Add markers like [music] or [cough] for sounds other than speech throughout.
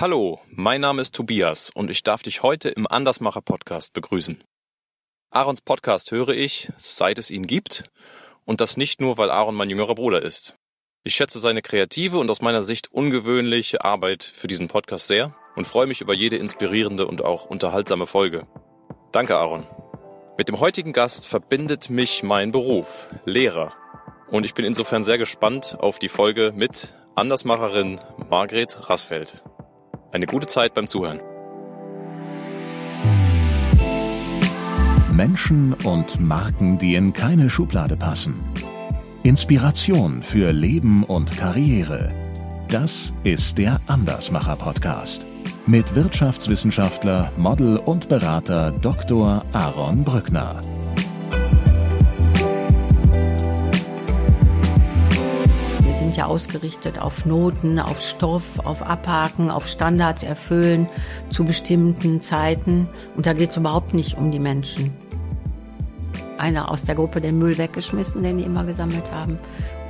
Hallo, mein Name ist Tobias und ich darf dich heute im Andersmacher Podcast begrüßen. Aarons Podcast höre ich, seit es ihn gibt, und das nicht nur, weil Aaron mein jüngerer Bruder ist. Ich schätze seine kreative und aus meiner Sicht ungewöhnliche Arbeit für diesen Podcast sehr und freue mich über jede inspirierende und auch unterhaltsame Folge. Danke, Aaron. Mit dem heutigen Gast verbindet mich mein Beruf, Lehrer. Und ich bin insofern sehr gespannt auf die Folge mit Andersmacherin Margret Rassfeld. Eine gute Zeit beim Zuhören. Menschen und Marken, die in keine Schublade passen. Inspiration für Leben und Karriere. Das ist der Andersmacher Podcast mit Wirtschaftswissenschaftler, Model und Berater Dr. Aaron Brückner. Ja ausgerichtet auf Noten, auf Stoff, auf Abhaken, auf Standards erfüllen zu bestimmten Zeiten. Und da geht es überhaupt nicht um die Menschen. Einer aus der Gruppe den Müll weggeschmissen, den die immer gesammelt haben.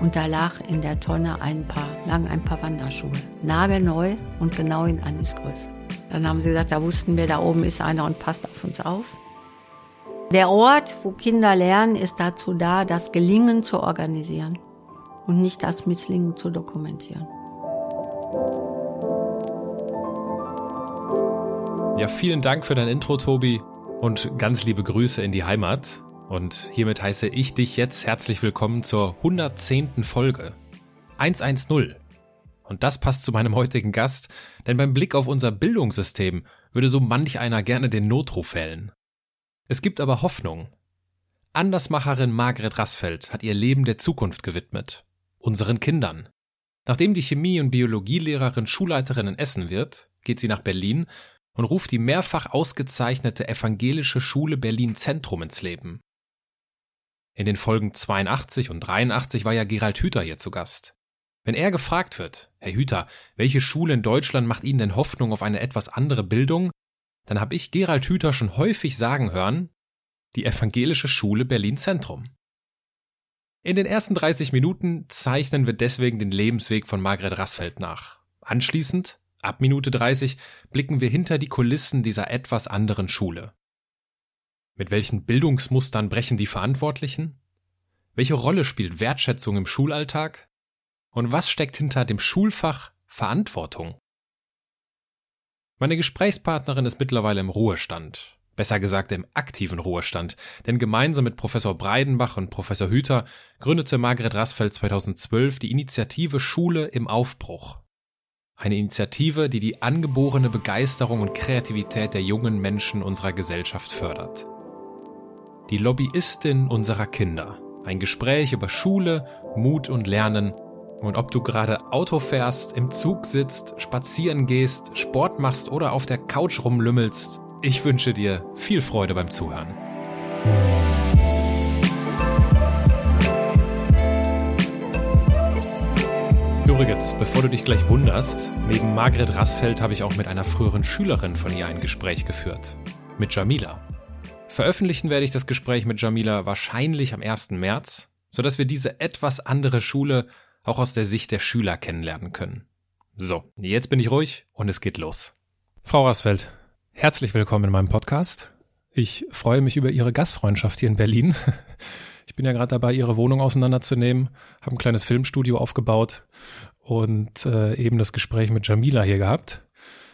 Und da lag in der Tonne ein paar, lagen ein paar Wanderschuhe. Nagelneu und genau in Anis Größe. Dann haben sie gesagt, da wussten wir, da oben ist einer und passt auf uns auf. Der Ort, wo Kinder lernen, ist dazu da, das Gelingen zu organisieren und nicht das Misslingen zu dokumentieren. Ja, vielen Dank für dein Intro, Tobi, und ganz liebe Grüße in die Heimat. Und hiermit heiße ich dich jetzt herzlich willkommen zur 110. Folge. 110. Und das passt zu meinem heutigen Gast, denn beim Blick auf unser Bildungssystem würde so manch einer gerne den Notruf fällen. Es gibt aber Hoffnung. Andersmacherin Margret Rassfeld hat ihr Leben der Zukunft gewidmet. Unseren Kindern. Nachdem die Chemie- und Biologielehrerin Schulleiterin in Essen wird, geht sie nach Berlin und ruft die mehrfach ausgezeichnete Evangelische Schule Berlin Zentrum ins Leben. In den Folgen 82 und 83 war ja Gerald Hüther hier zu Gast. Wenn er gefragt wird, Herr Hüther, welche Schule in Deutschland macht Ihnen denn Hoffnung auf eine etwas andere Bildung, dann habe ich Gerald Hüther schon häufig sagen hören, die Evangelische Schule Berlin Zentrum. In den ersten 30 Minuten zeichnen wir deswegen den Lebensweg von Margret Rassfeld nach. Anschließend, ab Minute 30, blicken wir hinter die Kulissen dieser etwas anderen Schule. Mit welchen Bildungsmustern brechen die Verantwortlichen? Welche Rolle spielt Wertschätzung im Schulalltag? Und was steckt hinter dem Schulfach Verantwortung? Meine Gesprächspartnerin ist mittlerweile im Ruhestand. Besser gesagt im aktiven Ruhestand, denn gemeinsam mit Professor Breidenbach und Professor Hüther gründete Margret Rassfeld 2012 die Initiative Schule im Aufbruch. Eine Initiative, die die angeborene Begeisterung und Kreativität der jungen Menschen unserer Gesellschaft fördert. Die Lobbyistin unserer Kinder. Ein Gespräch über Schule, Mut und Lernen. Und ob du gerade Auto fährst, im Zug sitzt, spazieren gehst, Sport machst oder auf der Couch rumlümmelst, ich wünsche dir viel Freude beim Zuhören. Übrigens, bevor du dich gleich wunderst, neben Margret Rassfeld habe ich auch mit einer früheren Schülerin von ihr ein Gespräch geführt. Mit Jamila. Veröffentlichen werde ich das Gespräch mit Jamila wahrscheinlich am 1. März, sodass wir diese etwas andere Schule auch aus der Sicht der Schüler kennenlernen können. So, jetzt bin ich ruhig und es geht los. Frau Rassfeld, herzlich willkommen in meinem Podcast. Ich freue mich über Ihre Gastfreundschaft hier in Berlin. [laughs] Ich bin ja gerade dabei, Ihre Wohnung auseinanderzunehmen, habe ein kleines Filmstudio aufgebaut und äh, eben das Gespräch mit Jamila hier gehabt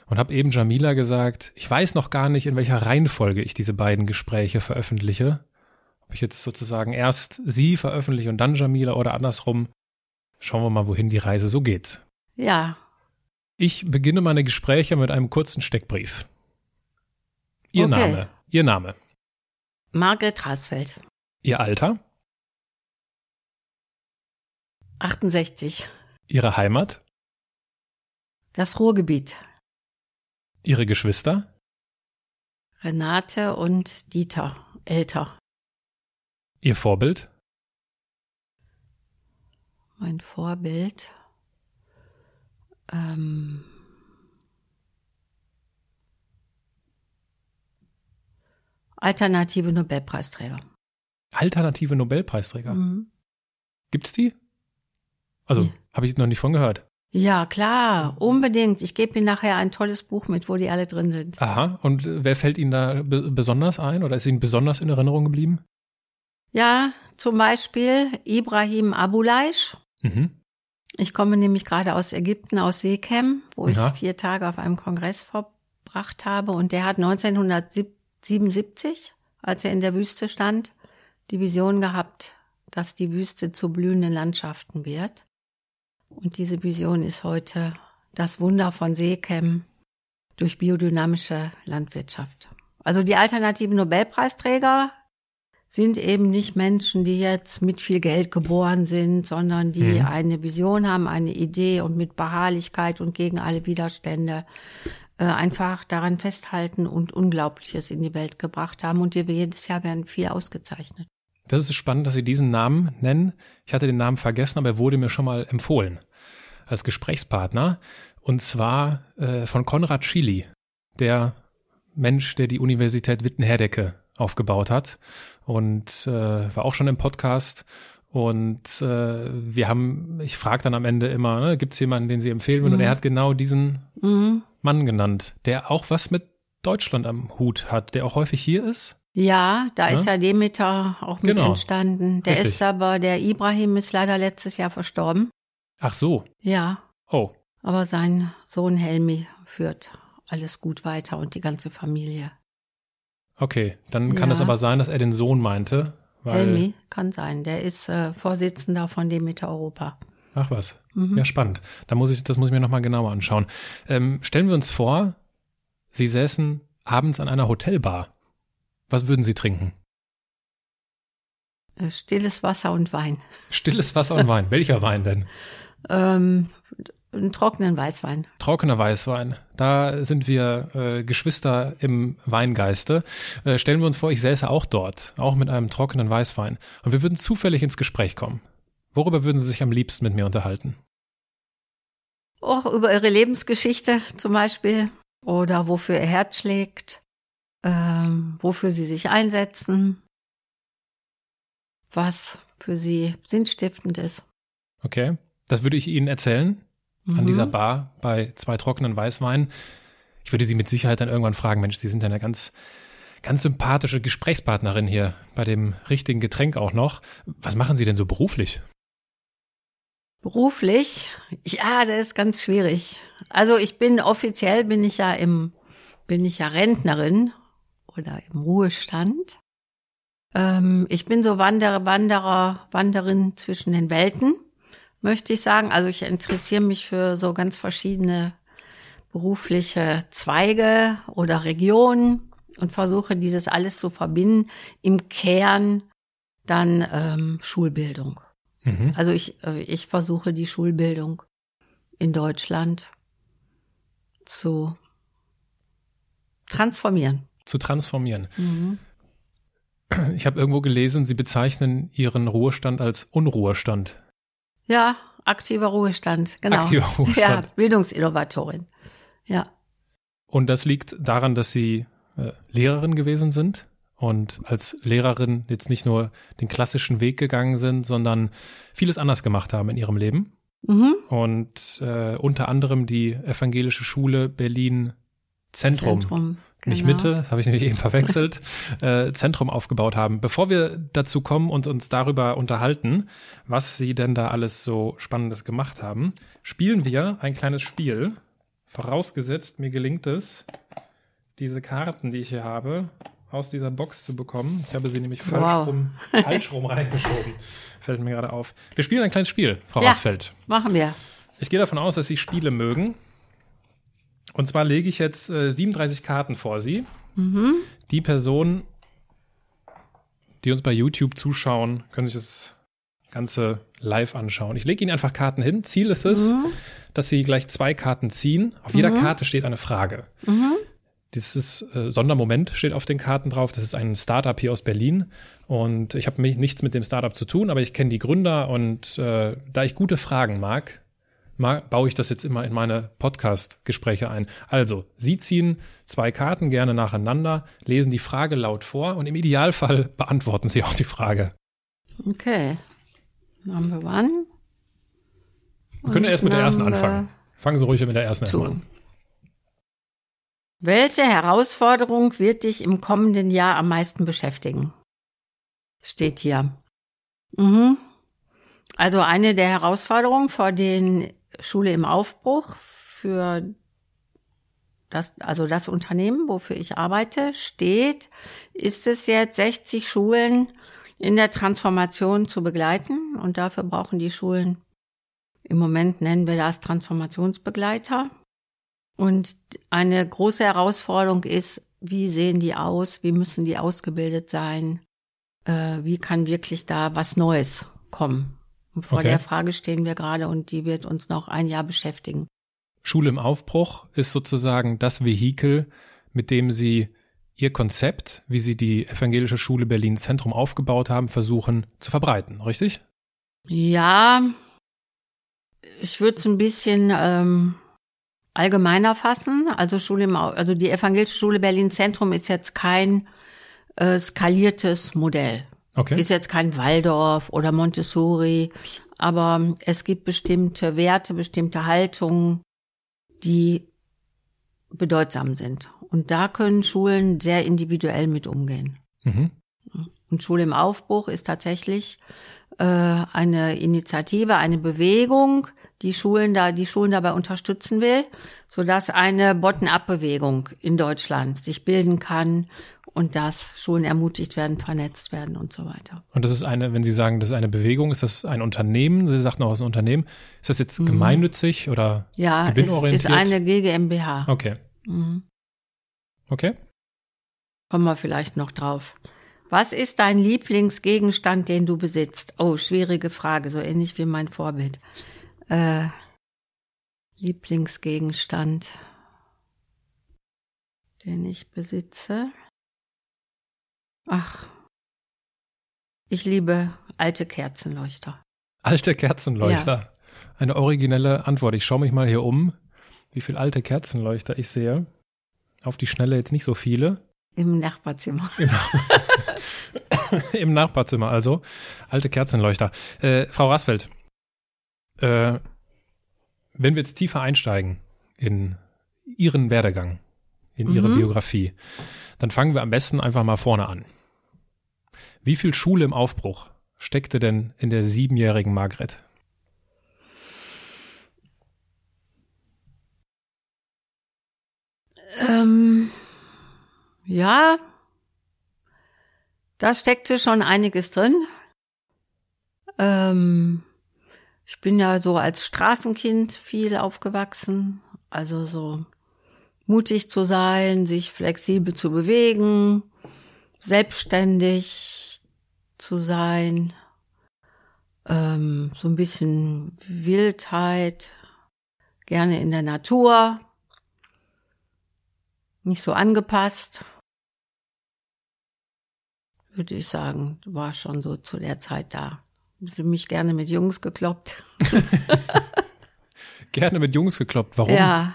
und habe eben Jamila gesagt, ich weiß noch gar nicht, in welcher Reihenfolge ich diese beiden Gespräche veröffentliche. Ob ich jetzt sozusagen erst sie veröffentliche und dann Jamila oder andersrum. Schauen wir mal, wohin die Reise so geht. Ja. Ich beginne meine Gespräche mit einem kurzen Steckbrief. Ihr Okay. Name. Ihr Name. Margret Rasfeld, Ihr Alter. 68. Ihre Heimat. Das Ruhrgebiet. Ihre Geschwister. Renate und Dieter, älter. Ihr Vorbild. Mein Vorbild. Ähm, alternative Nobelpreisträger. Alternative Nobelpreisträger. Mhm. Gibt's die? Also, Nee. habe ich noch nicht von gehört. Ja, klar, unbedingt. Ich gebe Ihnen nachher ein tolles Buch mit, wo die alle drin sind. Aha, und wer fällt Ihnen da besonders ein oder ist Ihnen besonders in Erinnerung geblieben? Ja, zum Beispiel Ibrahim Abulaish. Mhm. Ich komme nämlich gerade aus Ägypten, aus Seekem, wo ja. ich vier Tage auf einem Kongress verbracht habe. Und der hat 1977, als er in der Wüste stand, die Vision gehabt, dass die Wüste zu blühenden Landschaften wird. Und diese Vision ist heute das Wunder von Seekem durch biodynamische Landwirtschaft. Also die alternativen Nobelpreisträger sind eben nicht Menschen, die jetzt mit viel Geld geboren sind, sondern die mhm. eine Vision haben, eine Idee und mit Beharrlichkeit und gegen alle Widerstände äh, einfach daran festhalten und Unglaubliches in die Welt gebracht haben. Und jedes Jahr werden viel ausgezeichnet. Das ist spannend, dass Sie diesen Namen nennen. Ich hatte den Namen vergessen, aber er wurde mir schon mal empfohlen als Gesprächspartner. Und zwar äh, von Konrad Schily, der Mensch, der die Universität Witten-Herdecke aufgebaut hat und äh, war auch schon im Podcast. Und äh, wir haben, ich frage dann am Ende immer, ne, gibt es jemanden, den Sie empfehlen würden? Mhm. Und er hat genau diesen mhm. Mann genannt, der auch was mit Deutschland am Hut hat, der auch häufig hier ist. Ja, da ja? ist ja Demeter auch mit genau. entstanden. Der Richtig. ist aber, der Ibrahim ist leider letztes Jahr verstorben. Ach so. Ja. Oh. Aber sein Sohn Helmi führt alles gut weiter und die ganze Familie. Okay, dann kann es aber sein, dass er den Sohn meinte. Helmi kann sein. Der ist äh, Vorsitzender von Demeter Europa. Ach was. Mhm. Ja, spannend. Da muss ich, das muss ich mir nochmal genauer anschauen. Ähm, stellen wir uns vor, Sie säßen abends an einer Hotelbar. Was würden Sie trinken? Äh, stilles Wasser und Wein. [laughs] Stilles Wasser und Wein. Welcher Wein denn? Ähm, einen trockenen Weißwein. Trockener Weißwein. Da sind wir äh, Geschwister im Weingeiste. Äh, stellen wir uns vor, ich säße auch dort, auch mit einem trockenen Weißwein. Und wir würden zufällig ins Gespräch kommen. Worüber würden Sie sich am liebsten mit mir unterhalten? Auch über Ihre Lebensgeschichte zum Beispiel. Oder wofür Ihr Herz schlägt. Ähm, wofür Sie sich einsetzen. Was für Sie sinnstiftend ist. Okay. Das würde ich Ihnen erzählen mhm. an dieser Bar bei zwei trockenen Weißweinen. Ich würde Sie mit Sicherheit dann irgendwann fragen, Mensch, Sie sind ja eine ganz, ganz sympathische Gesprächspartnerin hier bei dem richtigen Getränk auch noch. Was machen Sie denn so beruflich? Beruflich? Ja, das ist ganz schwierig. Also ich bin offiziell bin ich ja im, bin ich ja Rentnerin oder im Ruhestand. Ähm, ich bin so Wanderer, Wanderer, Wanderin zwischen den Welten möchte ich sagen. Also ich interessiere mich für so ganz verschiedene berufliche Zweige oder Regionen und versuche dieses alles zu verbinden. Im Kern dann ähm, Schulbildung. Mhm. Also ich, äh, ich versuche die Schulbildung in Deutschland zu transformieren. Zu transformieren. Mhm. Ich habe irgendwo gelesen, Sie bezeichnen Ihren Ruhestand als Unruhestand. Ja, aktiver Ruhestand, genau. Aktiver [laughs] Ruhestand. Ja, Bildungsinnovatorin. Ja. Und das liegt daran, dass Sie äh, Lehrerin gewesen sind und als Lehrerin jetzt nicht nur den klassischen Weg gegangen sind, sondern vieles anders gemacht haben in ihrem Leben. Mhm. Und äh, unter anderem die evangelische Schule Berlin Zentrum, Zentrum genau. nicht Mitte, habe ich nämlich eben verwechselt, [laughs] äh, Zentrum aufgebaut haben. Bevor wir dazu kommen und uns darüber unterhalten, was sie denn da alles so Spannendes gemacht haben, spielen wir ein kleines Spiel. Vorausgesetzt, mir gelingt es, diese Karten, die ich hier habe, aus dieser Box zu bekommen. Ich habe sie nämlich falsch, wow. rum, [laughs] falsch rum reingeschoben. Fällt mir gerade auf. Wir spielen ein kleines Spiel, Frau ja, Hausfeld. Machen wir. Ich gehe davon aus, dass Sie Spiele mögen. Und zwar lege ich jetzt äh, 37 Karten vor Sie. Mhm. Die Personen, die uns bei YouTube zuschauen, können sich das Ganze live anschauen. Ich lege Ihnen einfach Karten hin. Ziel ist es, mhm. dass Sie gleich zwei Karten ziehen. Auf jeder mhm. Karte steht eine Frage. Dieses äh, Sondermoment steht auf den Karten drauf. Das ist ein Startup hier aus Berlin. Und ich habe nichts mit dem Startup zu tun, aber ich kenne die Gründer. Und äh, da ich gute Fragen mag, baue ich das jetzt immer in meine Podcast-Gespräche ein. Also, Sie ziehen zwei Karten gerne nacheinander, lesen die Frage laut vor und im Idealfall beantworten Sie auch die Frage. Okay. Number one. Wir können Und erst mit der ersten anfangen. Fangen Sie ruhig mit der ersten erstmal an. Welche Herausforderung wird dich im kommenden Jahr am meisten beschäftigen? Steht hier. Mhm. Also eine der Herausforderungen vor den Schule im Aufbruch für das, also das Unternehmen, wofür ich arbeite, steht, ist es jetzt 60 Schulen in der Transformation zu begleiten und dafür brauchen die Schulen im Moment nennen wir das Transformationsbegleiter. Und eine große Herausforderung ist, wie sehen die aus? Wie müssen die ausgebildet sein? Äh, wie kann wirklich da was Neues kommen? Und vor Okay. der Frage stehen wir gerade und die wird uns noch ein Jahr beschäftigen. Schule im Aufbruch ist sozusagen das Vehikel, mit dem Sie Ihr Konzept, wie Sie die Evangelische Schule Berlin Zentrum aufgebaut haben, versuchen zu verbreiten, richtig? Ja, ich würde es ein bisschen ähm, allgemeiner fassen. Also Schule im, also die Evangelische Schule Berlin Zentrum ist jetzt kein äh, skaliertes Modell. Okay. Ist jetzt kein Waldorf oder Montessori, aber es gibt bestimmte Werte, bestimmte Haltungen, die bedeutsam sind. Und da können Schulen sehr individuell mit umgehen. mhm. Und Schule im Aufbruch ist tatsächlich äh, eine Initiative, eine Bewegung, die Schulen da, die Schulen dabei unterstützen will, sodass eine Bottom-up-Bewegung in Deutschland sich bilden kann und dass Schulen ermutigt werden, vernetzt werden und so weiter. Und das ist eine, wenn Sie sagen, das ist eine Bewegung, ist das ein Unternehmen? Sie sagten auch, es ist ein Unternehmen. Ist das jetzt gemeinnützig oder Mhm. Ja, es gewinnorientiert? ist eine GmbH. Okay. Mhm. Okay. Kommen wir vielleicht noch drauf. Was ist dein Lieblingsgegenstand, den du besitzt? Oh, schwierige Frage, so ähnlich wie mein Vorbild. Äh, Lieblingsgegenstand, den ich besitze. Ach, ich liebe alte Kerzenleuchter. Alte Kerzenleuchter. Eine originelle Antwort. Ich schaue mich mal hier um, wie viele alte Kerzenleuchter ich sehe. Auf die Schnelle jetzt nicht so viele. Im Nachbarzimmer. Im, [laughs] [laughs] Im Nachbarzimmer also. Alte Kerzenleuchter. Äh, Frau Rasfeld, äh, wenn wir jetzt tiefer einsteigen in Ihren Werdegang, in Ihre Mhm. Biografie, dann fangen wir am besten einfach mal vorne an. Wie viel Schule im Aufbruch steckte denn in der siebenjährigen Margret? Ähm, ja, da steckte schon einiges drin. Ähm, ich bin ja so als Straßenkind viel aufgewachsen, also so mutig zu sein, sich flexibel zu bewegen, selbstständig zu sein, ähm, so ein bisschen Wildheit, gerne in der Natur nicht so angepasst. Würde ich sagen, war schon so zu der Zeit da. Sie mich gerne mit Jungs gekloppt. [laughs] Gerne mit Jungs gekloppt. Warum? Ja,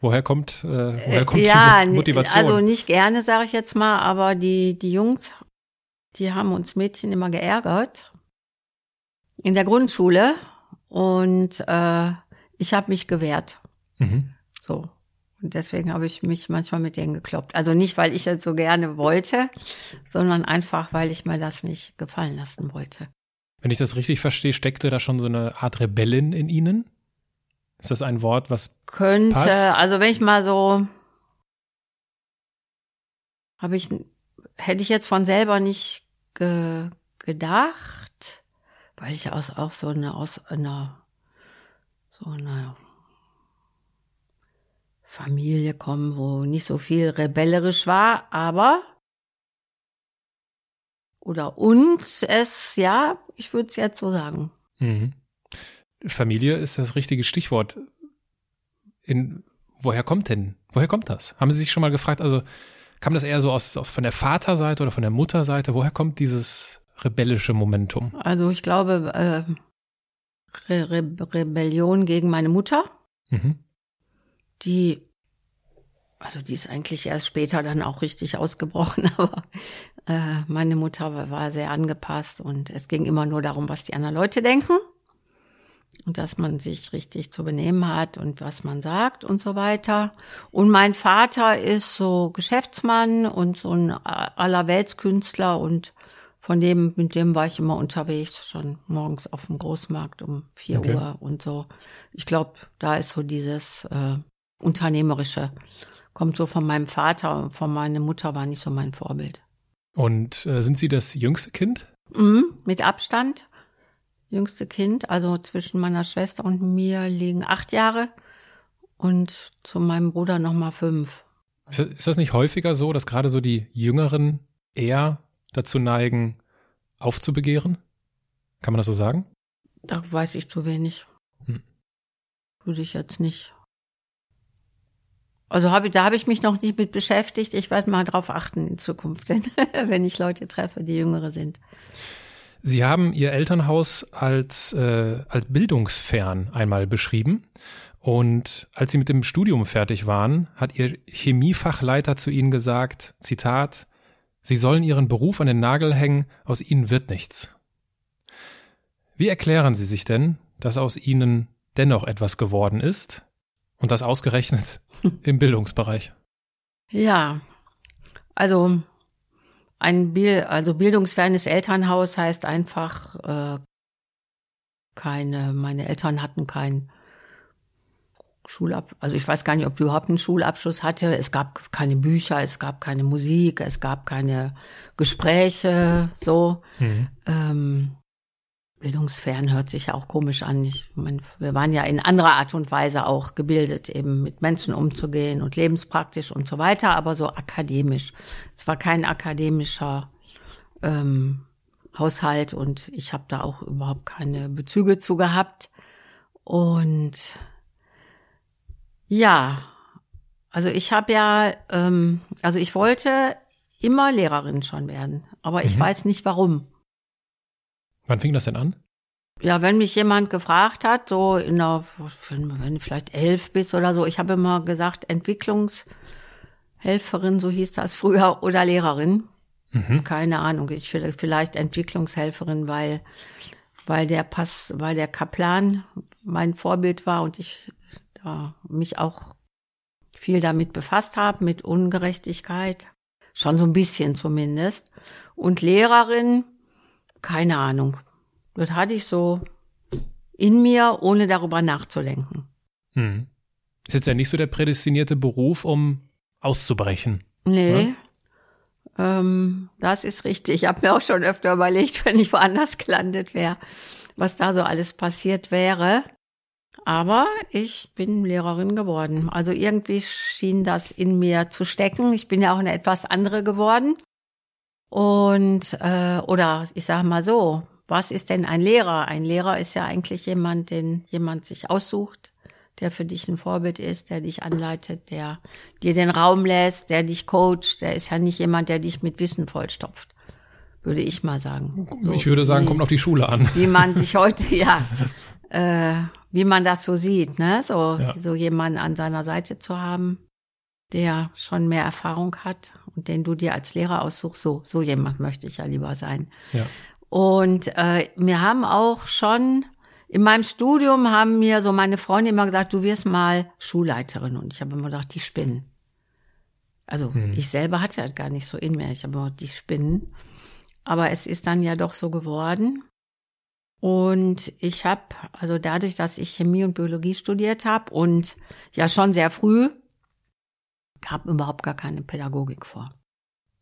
Woher kommt, äh, woher kommt ja, die Motivation? also nicht gerne, sage ich jetzt mal, aber die die Jungs, die haben uns Mädchen immer geärgert in der Grundschule und äh, ich habe mich gewehrt. mhm. So. Und deswegen habe ich mich manchmal mit denen gekloppt. Also nicht, weil ich das so gerne wollte, sondern einfach, weil ich mir das nicht gefallen lassen wollte. Wenn ich das richtig verstehe, steckte da schon so eine Art Rebellin in Ihnen? Ist das ein Wort, was Könnte, Passt. also wenn ich mal so, habe ich, hätte ich jetzt von selber nicht ge, gedacht, weil ich aus, auch so eine, aus einer, so einer Familie komme, wo nicht so viel rebellerisch war, aber oder uns es, ja, ich würde es jetzt so sagen. Mhm. Familie ist das richtige Stichwort. In, woher kommt denn, woher kommt das? Haben Sie sich schon mal gefragt, also kam das eher so aus, aus von der Vaterseite oder von der Mutterseite? Woher kommt dieses rebellische Momentum? Also ich glaube, äh, Re Re Rebellion gegen meine Mutter, Mhm. die, also die ist eigentlich erst später dann auch richtig ausgebrochen, [laughs] aber äh, meine Mutter war- sehr angepasst und es ging immer nur darum, was die anderen Leute denken. und dass man sich richtig zu benehmen hat und was man sagt und so weiter. Und mein Vater ist so Geschäftsmann und so ein Allerweltskünstler und von dem, mit dem war ich immer unterwegs, schon morgens auf dem Großmarkt um vier okay. Uhr und so. Ich glaube, da ist so dieses äh, Unternehmerische. Kommt so von meinem Vater und von meiner Mutter war nicht so mein Vorbild. Und äh, sind Sie das jüngste Kind? Mhm, mit Abstand jüngste Kind. Also zwischen meiner Schwester und mir liegen acht Jahre und zu meinem Bruder nochmal fünf. Ist das nicht häufiger so, dass gerade so die Jüngeren eher dazu neigen, aufzubegehren? Kann man das so sagen? Da weiß ich zu wenig. Hm. Würde ich jetzt nicht. Also hab ich, da habe ich mich noch nicht mit beschäftigt. Ich werde mal drauf achten in Zukunft, [laughs] wenn ich Leute treffe, die jüngere sind. Sie haben Ihr Elternhaus als, äh, als bildungsfern einmal beschrieben. Und als Sie mit dem Studium fertig waren, hat Ihr Chemiefachleiter zu Ihnen gesagt, Zitat, Sie sollen Ihren Beruf an den Nagel hängen, aus Ihnen wird nichts. Wie erklären Sie sich denn, dass aus Ihnen dennoch etwas geworden ist und das ausgerechnet im Bildungsbereich? Ja, also ein Bild, also bildungsfernes Elternhaus heißt einfach äh, keine, meine Eltern hatten keinen Schulab, also ich weiß gar nicht, ob du überhaupt einen Schulabschluss hatte. Es gab keine Bücher, es gab keine Musik, es gab keine Gespräche, so. Mhm. Ähm, bildungsfern hört sich ja auch komisch an. Ich meine, wir waren ja in anderer Art und Weise auch gebildet, eben mit Menschen umzugehen und lebenspraktisch und so weiter, aber so akademisch. Es war kein akademischer ähm, Haushalt und ich habe da auch überhaupt keine Bezüge zu gehabt. Und ja, also ich habe ja, ähm, also ich wollte immer Lehrerin schon werden, aber ich mhm. weiß nicht warum. Wann fing das denn an? Ja, wenn mich jemand gefragt hat, so in der, wenn du vielleicht elf bist oder so, ich habe immer gesagt, Entwicklungshelferin, so hieß das früher, oder Lehrerin. Mhm. Keine Ahnung, ich vielleicht Entwicklungshelferin, weil, weil der Pass, weil der Kaplan mein Vorbild war und ich da mich auch viel damit befasst habe, mit Ungerechtigkeit. Schon so ein bisschen zumindest. Und Lehrerin, keine Ahnung. Das hatte ich so in mir, ohne darüber nachzudenken. Hm. Ist jetzt ja nicht so der prädestinierte Beruf, um auszubrechen. Nee. Ähm, das ist richtig. Ich habe mir auch schon öfter überlegt, [laughs] wenn ich woanders gelandet wäre, was da so alles passiert wäre. Aber ich bin Lehrerin geworden. Also irgendwie schien das in mir zu stecken. Ich bin ja auch eine etwas andere geworden. Und äh, oder ich sage mal so, was ist denn ein Lehrer? Ein Lehrer ist ja eigentlich jemand, den jemand sich aussucht, der für dich ein Vorbild ist, der dich anleitet, der dir den Raum lässt, der dich coacht. Der ist ja nicht jemand, der dich mit Wissen vollstopft, würde ich mal sagen. So, ich würde sagen, wie, kommt auf die Schule an. Wie man [laughs] sich heute, ja, äh, wie man das so sieht, ne? So, ja. so jemanden an seiner Seite zu haben der schon mehr Erfahrung hat und den du dir als Lehrer aussuchst, so, so jemand möchte ich ja lieber sein. Ja. Und äh, wir haben auch schon in meinem Studium haben mir so meine Freunde immer gesagt, du wirst mal Schulleiterin. Und ich habe immer gedacht, die spinnen. Also hm. ich selber hatte das gar nicht so in mir. Ich habe immer die spinnen. Aber es ist dann ja doch so geworden. Und ich habe, also dadurch, dass ich Chemie und Biologie studiert habe und ja schon sehr früh gab überhaupt gar keine Pädagogik vor.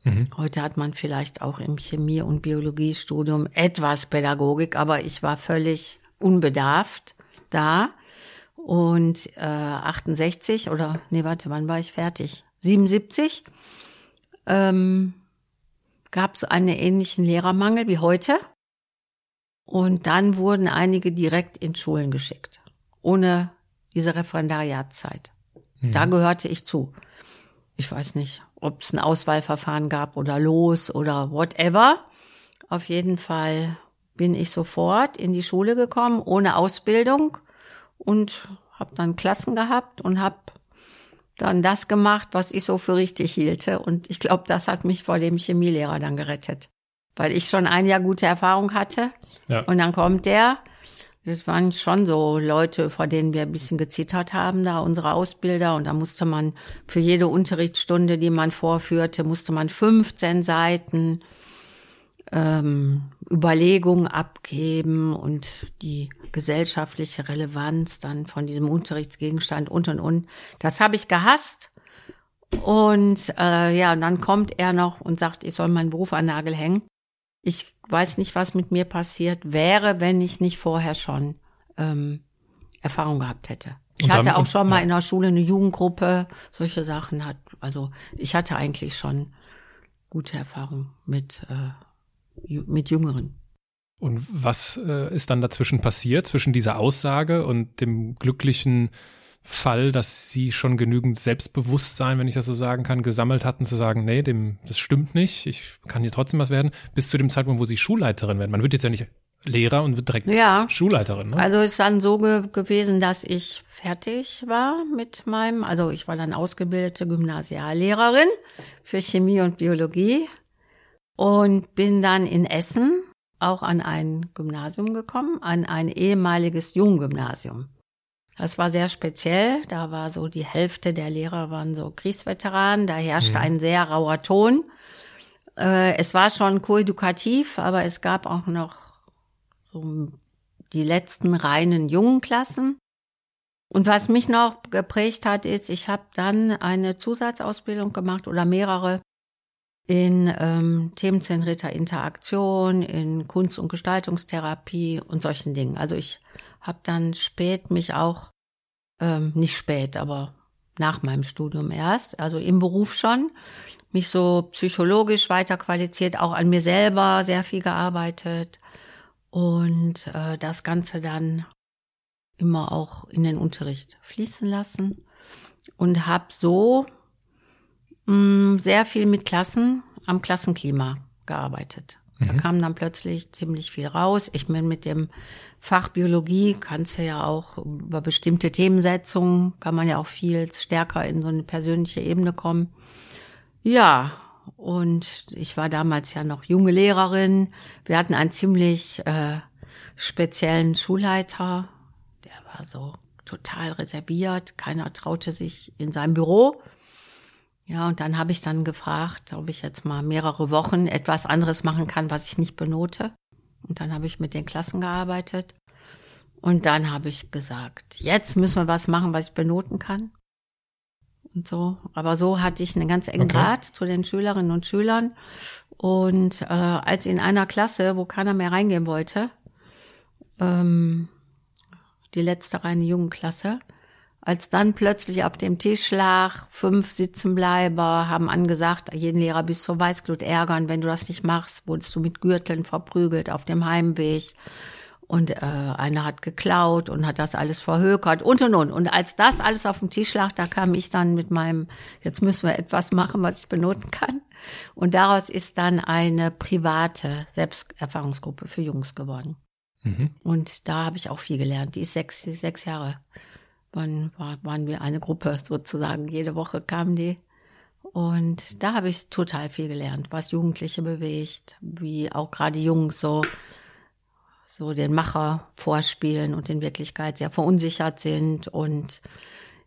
Mhm. Heute hat man vielleicht auch im Chemie- und Biologiestudium etwas Pädagogik, aber ich war völlig unbedarft da. Und äh, 68 oder nee, warte, wann war ich fertig? 77 ähm, gab es einen ähnlichen Lehrermangel wie heute. Und dann wurden einige direkt in Schulen geschickt, ohne diese Referendariatszeit. Mhm. Da gehörte ich zu ich weiß nicht, ob es ein Auswahlverfahren gab oder los oder whatever. Auf jeden Fall bin ich sofort in die Schule gekommen, ohne Ausbildung und habe dann Klassen gehabt und habe dann das gemacht, was ich so für richtig hielte. Und ich glaube, das hat mich vor dem Chemielehrer dann gerettet, weil ich schon ein Jahr gute Erfahrung hatte. Ja. Und dann kommt der, Das waren schon so Leute, vor denen wir ein bisschen gezittert haben, da unsere Ausbilder. Und da musste man für jede Unterrichtsstunde, die man vorführte, musste man 15 Seiten ähm, Überlegungen abgeben und die gesellschaftliche Relevanz dann von diesem Unterrichtsgegenstand und und und. Das habe ich gehasst. Und äh, ja, und dann kommt er noch und sagt, ich soll meinen Beruf an Nagel hängen. Ich weiß nicht, was mit mir passiert wäre, wenn ich nicht vorher schon ähm, Erfahrung gehabt hätte. Ich dann, hatte auch schon mal in der Schule eine Jugendgruppe, solche Sachen hat, also ich hatte eigentlich schon gute Erfahrung mit, äh, mit Jüngeren. Und was äh, ist dann dazwischen passiert, zwischen dieser Aussage und dem glücklichen Fall, dass sie schon genügend Selbstbewusstsein, wenn ich das so sagen kann, gesammelt hatten, zu sagen, nee, dem, das stimmt nicht, ich kann hier trotzdem was werden, bis zu dem Zeitpunkt, wo sie Schulleiterin werden. Man wird jetzt ja nicht Lehrer und wird direkt ja. Schulleiterin. Ne? Also ist dann so ge gewesen, dass ich fertig war mit meinem, also ich war dann ausgebildete Gymnasiallehrerin für Chemie und Biologie und bin dann in Essen auch an ein Gymnasium gekommen, an ein ehemaliges Junggymnasium. Das war sehr speziell. Da war so die Hälfte der Lehrer waren so Kriegsveteranen. Da herrschte mhm. ein sehr rauer Ton. Äh, es war schon koedukativ, aber es gab auch noch so die letzten reinen jungen Klassen. Und was mich noch geprägt hat, ist, ich habe dann eine Zusatzausbildung gemacht oder mehrere in ähm, themenzentrierter Interaktion, in Kunst- und Gestaltungstherapie und solchen Dingen. Also ich habe dann spät mich auch, ähm, nicht spät, aber nach meinem Studium erst, also im Beruf schon, mich so psychologisch weiter qualifiziert, auch an mir selber sehr viel gearbeitet und äh, das Ganze dann immer auch in den Unterricht fließen lassen und habe so mh, mm, sehr viel mit Klassen am Klassenklima gearbeitet. Da mhm. kam dann plötzlich ziemlich viel raus. Ich bin mit dem Fach Biologie kannst du ja auch über bestimmte Themensetzungen kann man ja auch viel stärker in so eine persönliche Ebene kommen. Ja, und ich war damals ja noch junge Lehrerin. Wir hatten einen ziemlich äh, speziellen Schulleiter. Der war so total reserviert. Keiner traute sich in seinem Büro. Ja, und dann habe ich dann gefragt, ob ich jetzt mal mehrere Wochen etwas anderes machen kann, was ich nicht benote. Und dann habe ich mit den Klassen gearbeitet. Und dann habe ich gesagt, jetzt müssen wir was machen, was ich benoten kann. Und so. Aber so hatte ich einen ganz engen okay. Draht zu den Schülerinnen und Schülern. Und äh, als in einer Klasse, wo keiner mehr reingehen wollte, ähm, die letzte reine Jugendklasse, als dann plötzlich auf dem Tisch lag, fünf Sitzenbleiber haben angesagt, jeden Lehrer bis zur Weißglut ärgern, wenn du das nicht machst, wurdest du mit Gürteln verprügelt auf dem Heimweg. Und äh, einer hat geklaut und hat das alles verhökert und und und. Und als das alles auf dem Tisch lag, da kam ich dann mit meinem, jetzt müssen wir etwas machen, was ich benoten kann. Und daraus ist dann eine private Selbsterfahrungsgruppe für Jungs geworden. Mhm. Und da habe ich auch viel gelernt. Die ist sechs, sechs Jahre waren, war, waren wir eine Gruppe sozusagen. Jede Woche kamen die. Und da habe ich total viel gelernt, was Jugendliche bewegt, wie auch gerade Jungs so, so den Macher vorspielen und in Wirklichkeit sehr verunsichert sind. Und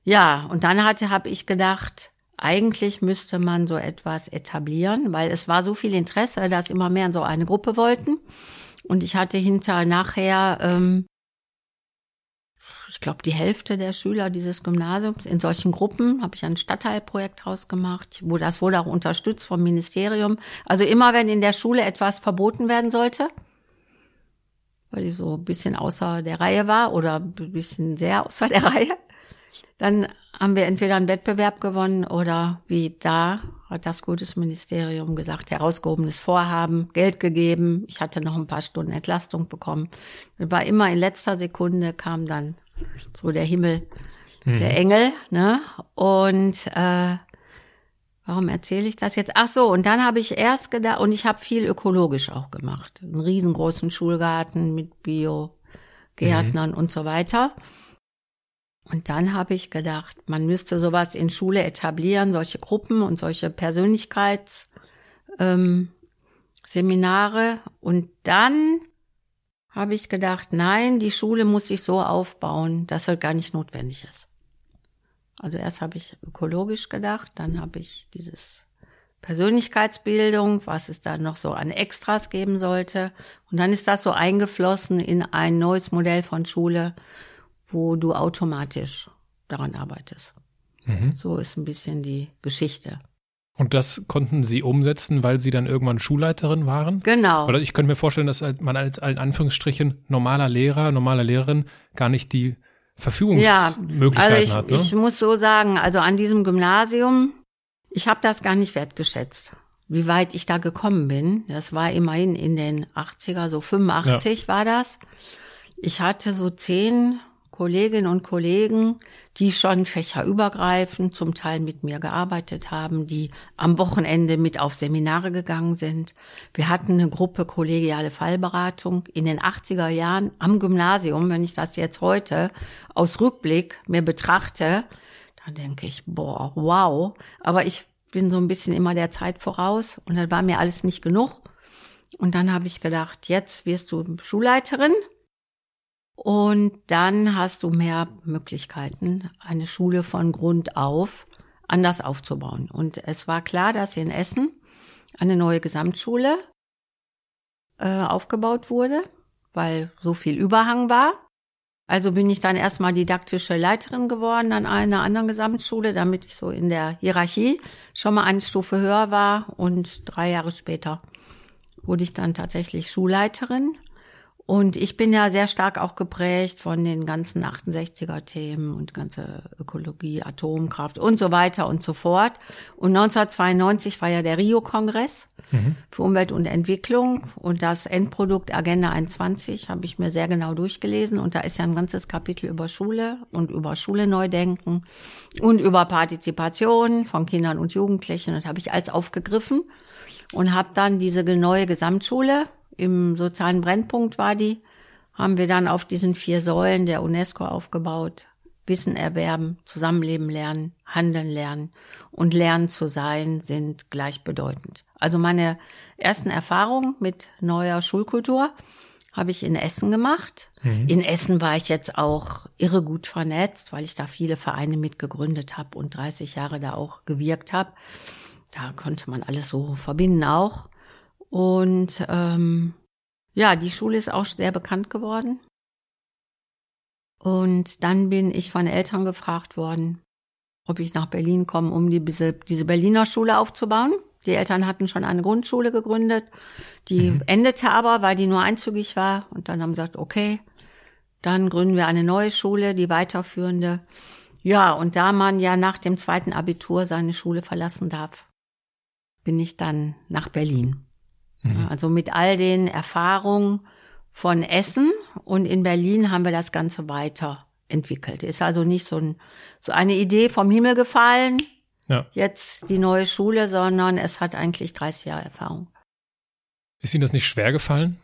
ja, und dann hatte, habe ich gedacht, eigentlich müsste man so etwas etablieren, weil es war so viel Interesse, dass immer mehr in so eine Gruppe wollten. Und ich hatte hinter nachher ähm, ich glaube, die Hälfte der Schüler dieses Gymnasiums in solchen Gruppen habe ich ein Stadtteilprojekt rausgemacht, wo das wurde auch unterstützt vom Ministerium. Also immer, wenn in der Schule etwas verboten werden sollte, weil die so ein bisschen außer der Reihe war oder ein bisschen sehr außer der [laughs] Reihe, dann haben wir entweder einen Wettbewerb gewonnen oder wie da hat das Kultusministerium gesagt, herausgehobenes Vorhaben, Geld gegeben. Ich hatte noch ein paar Stunden Entlastung bekommen. War immer in letzter Sekunde kam dann so der Himmel, mhm. der Engel, ne? Und äh, warum erzähle ich das jetzt? Ach so, und dann habe ich erst gedacht, und ich habe viel ökologisch auch gemacht. Einen riesengroßen Schulgarten mit Bio-Gärtnern mhm. und so weiter. Und dann habe ich gedacht, man müsste sowas in Schule etablieren, solche Gruppen und solche Persönlichkeitsseminare. Ähm, und dann habe ich gedacht, nein, die Schule muss sich so aufbauen, dass es gar nicht notwendig ist. Also erst habe ich ökologisch gedacht, dann habe ich dieses Persönlichkeitsbildung, was es da noch so an Extras geben sollte. Und dann ist das so eingeflossen in ein neues Modell von Schule, wo du automatisch daran arbeitest. Mhm. So ist ein bisschen die Geschichte. Und das konnten Sie umsetzen, weil Sie dann irgendwann Schulleiterin waren? Genau. Oder ich könnte mir vorstellen, dass man als in Anführungsstrichen normaler Lehrer, normaler Lehrerin gar nicht die Verfügungsmöglichkeiten ja, also ich, hat. Ne? Ich muss so sagen, also an diesem Gymnasium, ich habe das gar nicht wertgeschätzt, wie weit ich da gekommen bin. Das war immerhin in den 80er, so 85 ja. war das. Ich hatte so zehn Kolleginnen und Kollegen, die schon fächerübergreifend zum Teil mit mir gearbeitet haben, die am Wochenende mit auf Seminare gegangen sind. Wir hatten eine Gruppe kollegiale Fallberatung in den 80er Jahren am Gymnasium. Wenn ich das jetzt heute aus Rückblick mir betrachte, dann denke ich, boah, wow. Aber ich bin so ein bisschen immer der Zeit voraus und dann war mir alles nicht genug. Und dann habe ich gedacht, jetzt wirst du Schulleiterin und dann hast du mehr Möglichkeiten, eine Schule von Grund auf anders aufzubauen. Und es war klar, dass in Essen eine neue Gesamtschule äh, aufgebaut wurde, weil so viel Überhang war. Also bin ich dann erstmal didaktische Leiterin geworden an einer anderen Gesamtschule, damit ich so in der Hierarchie schon mal eine Stufe höher war. Und drei Jahre später wurde ich dann tatsächlich Schulleiterin und ich bin ja sehr stark auch geprägt von den ganzen 68er Themen und ganze Ökologie, Atomkraft und so weiter und so fort. Und 1992 war ja der Rio-Kongress mhm. für Umwelt und Entwicklung und das Endprodukt Agenda 21 habe ich mir sehr genau durchgelesen und da ist ja ein ganzes Kapitel über Schule und über Schule neu denken und über Partizipation von Kindern und Jugendlichen. Das habe ich als aufgegriffen und habe dann diese neue Gesamtschule im sozialen Brennpunkt war die, haben wir dann auf diesen vier Säulen der UNESCO aufgebaut. Wissen erwerben, Zusammenleben lernen, handeln lernen und lernen zu sein sind gleichbedeutend. Also meine ersten Erfahrungen mit neuer Schulkultur habe ich in Essen gemacht. Mhm. In Essen war ich jetzt auch irre gut vernetzt, weil ich da viele Vereine mitgegründet habe und 30 Jahre da auch gewirkt habe. Da konnte man alles so verbinden auch. Und ähm, ja, die Schule ist auch sehr bekannt geworden. Und dann bin ich von Eltern gefragt worden, ob ich nach Berlin komme, um die, diese Berliner Schule aufzubauen. Die Eltern hatten schon eine Grundschule gegründet, die mhm. endete aber, weil die nur einzügig war. Und dann haben sie gesagt, okay, dann gründen wir eine neue Schule, die weiterführende. Ja, und da man ja nach dem zweiten Abitur seine Schule verlassen darf, bin ich dann nach Berlin. Mhm. Also mit all den Erfahrungen von Essen und in Berlin haben wir das Ganze weiterentwickelt. Ist also nicht so, ein, so eine Idee vom Himmel gefallen, ja. jetzt die neue Schule, sondern es hat eigentlich 30 Jahre Erfahrung. Ist Ihnen das nicht schwer gefallen?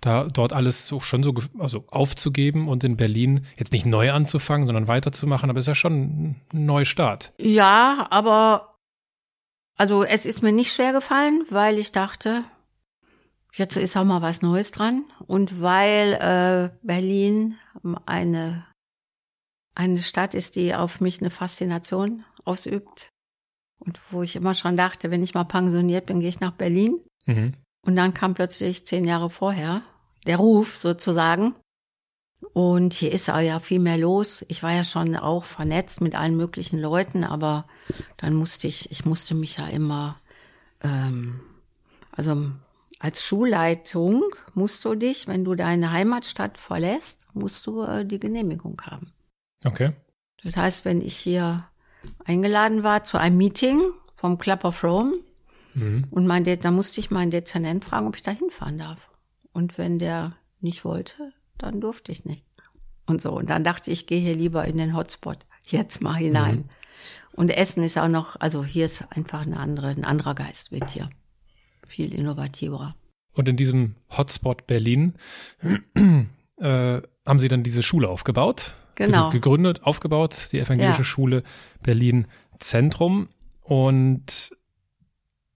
da dort alles so schon so also aufzugeben und in Berlin jetzt nicht neu anzufangen, sondern weiterzumachen, aber es ist ja schon ein Neustart. Ja, aber also es ist mir nicht schwer gefallen, weil ich dachte, Jetzt ist auch mal was Neues dran. Und weil äh, Berlin eine, eine Stadt ist, die auf mich eine Faszination ausübt. Und wo ich immer schon dachte, wenn ich mal pensioniert bin, gehe ich nach Berlin. Mhm. Und dann kam plötzlich zehn Jahre vorher der Ruf sozusagen. Und hier ist auch ja viel mehr los. Ich war ja schon auch vernetzt mit allen möglichen Leuten, aber dann musste ich, ich musste mich ja immer, ähm, also als Schulleitung musst du dich, wenn du deine Heimatstadt verlässt, musst du äh, die Genehmigung haben. Okay. Das heißt, wenn ich hier eingeladen war zu einem Meeting vom Club of Rome mhm. und mein De da musste ich meinen Dezernent fragen, ob ich da hinfahren darf. Und wenn der nicht wollte, dann durfte ich nicht. Und so. Und dann dachte ich, ich gehe hier lieber in den Hotspot jetzt mal hinein. Mhm. Und Essen ist auch noch, also hier ist einfach eine andere, ein anderer Geist wird hier viel innovativer. Und in diesem Hotspot Berlin [clears throat] äh, haben Sie dann diese Schule aufgebaut? Genau. Also gegründet, aufgebaut, die Evangelische ja. Schule Berlin Zentrum. Und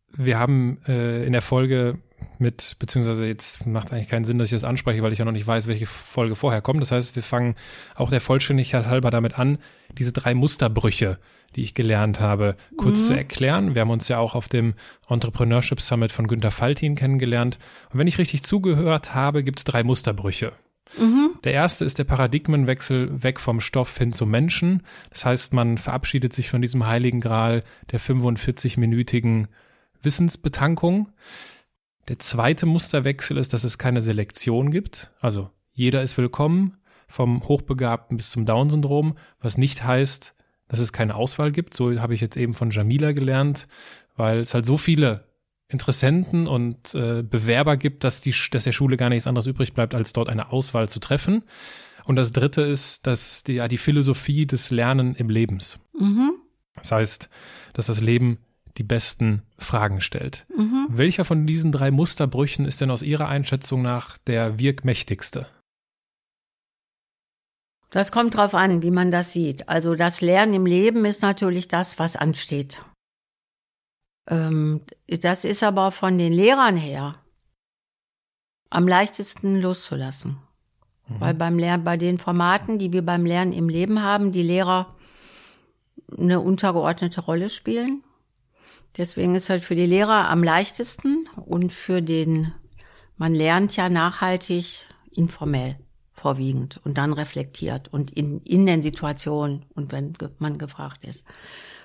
wir haben äh, in der Folge mit, beziehungsweise jetzt macht eigentlich keinen Sinn, dass ich das anspreche, weil ich ja noch nicht weiß, welche Folge vorher kommt. Das heißt, wir fangen auch der Vollständigkeit halber damit an, diese drei Musterbrüche, die ich gelernt habe, kurz mhm. zu erklären. Wir haben uns ja auch auf dem Entrepreneurship Summit von Günter Faltin kennengelernt. Und wenn ich richtig zugehört habe, gibt es drei Musterbrüche. Mhm. Der erste ist der Paradigmenwechsel weg vom Stoff hin zum Menschen. Das heißt, man verabschiedet sich von diesem heiligen Gral der 45-minütigen Wissensbetankung. Der zweite Musterwechsel ist, dass es keine Selektion gibt. Also jeder ist willkommen, vom Hochbegabten bis zum Down-Syndrom, was nicht heißt, dass es keine Auswahl gibt. So habe ich jetzt eben von Jamila gelernt, weil es halt so viele Interessenten und äh, Bewerber gibt, dass, die, dass der Schule gar nichts anderes übrig bleibt, als dort eine Auswahl zu treffen. Und das dritte ist, dass die, ja, die Philosophie des Lernen im Lebens. Mhm. Das heißt, dass das Leben die besten Fragen stellt. Mhm. Welcher von diesen drei Musterbrüchen ist denn aus Ihrer Einschätzung nach der wirkmächtigste? Das kommt drauf an, wie man das sieht. Also das Lernen im Leben ist natürlich das, was ansteht. Ähm, das ist aber von den Lehrern her am leichtesten loszulassen. Mhm. Weil beim Lernen, bei den Formaten, die wir beim Lernen im Leben haben, die Lehrer eine untergeordnete Rolle spielen. Deswegen ist halt für die Lehrer am leichtesten und für den, man lernt ja nachhaltig informell vorwiegend und dann reflektiert und in, in den Situationen und wenn man gefragt ist.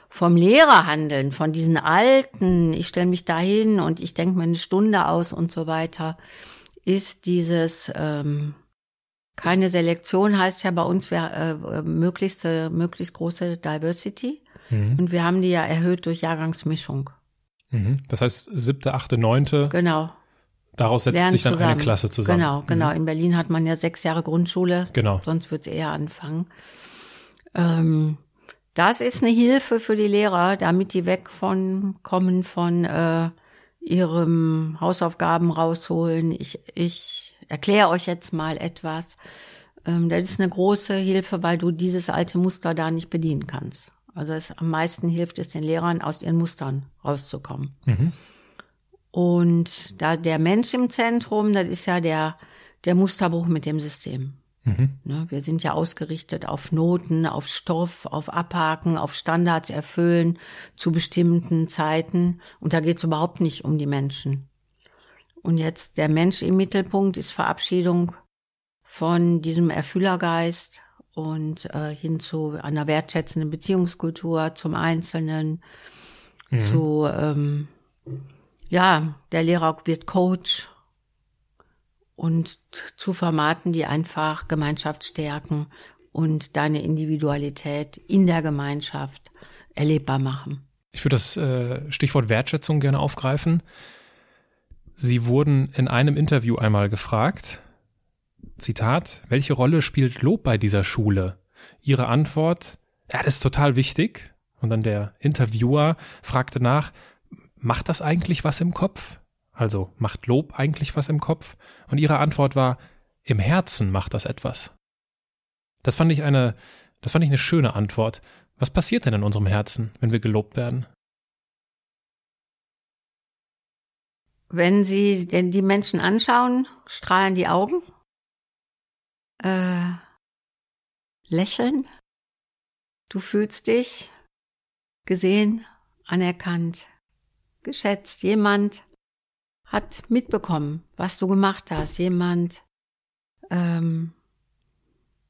Vom Lehrerhandeln, von diesen alten, ich stelle mich dahin und ich denke mir eine Stunde aus und so weiter, ist dieses ähm, keine Selektion heißt ja bei uns wir, äh, möglichst, möglichst große Diversity. Mhm. Und wir haben die ja erhöht durch Jahrgangsmischung. Mhm. Das heißt, siebte, achte, neunte. Genau. Daraus setzt Lernen sich dann zusammen. eine Klasse zusammen. Genau, genau. Mhm. In Berlin hat man ja sechs Jahre Grundschule. Genau. Sonst wird es eher anfangen. Ähm, das ist eine Hilfe für die Lehrer, damit die weg von kommen von äh, ihrem Hausaufgaben rausholen. Ich, ich erkläre euch jetzt mal etwas. Ähm, das ist eine große Hilfe, weil du dieses alte Muster da nicht bedienen kannst. Also es am meisten hilft es den Lehrern, aus ihren Mustern rauszukommen. Mhm. Und da der Mensch im Zentrum, das ist ja der, der Musterbruch mit dem System. Mhm. Ne, wir sind ja ausgerichtet auf Noten, auf Stoff, auf Abhaken, auf Standards erfüllen zu bestimmten Zeiten. Und da geht es überhaupt nicht um die Menschen. Und jetzt der Mensch im Mittelpunkt ist Verabschiedung von diesem Erfüllergeist, und äh, hin zu einer wertschätzenden Beziehungskultur zum Einzelnen, mhm. zu ähm, ja, der Lehrer wird Coach und zu Formaten, die einfach Gemeinschaft stärken und deine Individualität in der Gemeinschaft erlebbar machen. Ich würde das äh, Stichwort Wertschätzung gerne aufgreifen. Sie wurden in einem Interview einmal gefragt, Zitat, welche Rolle spielt Lob bei dieser Schule? Ihre Antwort, ja, das ist total wichtig. Und dann der Interviewer fragte nach, macht das eigentlich was im Kopf? Also macht Lob eigentlich was im Kopf? Und ihre Antwort war, im Herzen macht das etwas. Das fand ich eine, das fand ich eine schöne Antwort. Was passiert denn in unserem Herzen, wenn wir gelobt werden? Wenn Sie denn die Menschen anschauen, strahlen die Augen? äh, lächeln. Du fühlst dich gesehen, anerkannt, geschätzt. Jemand hat mitbekommen, was du gemacht hast. Jemand ähm,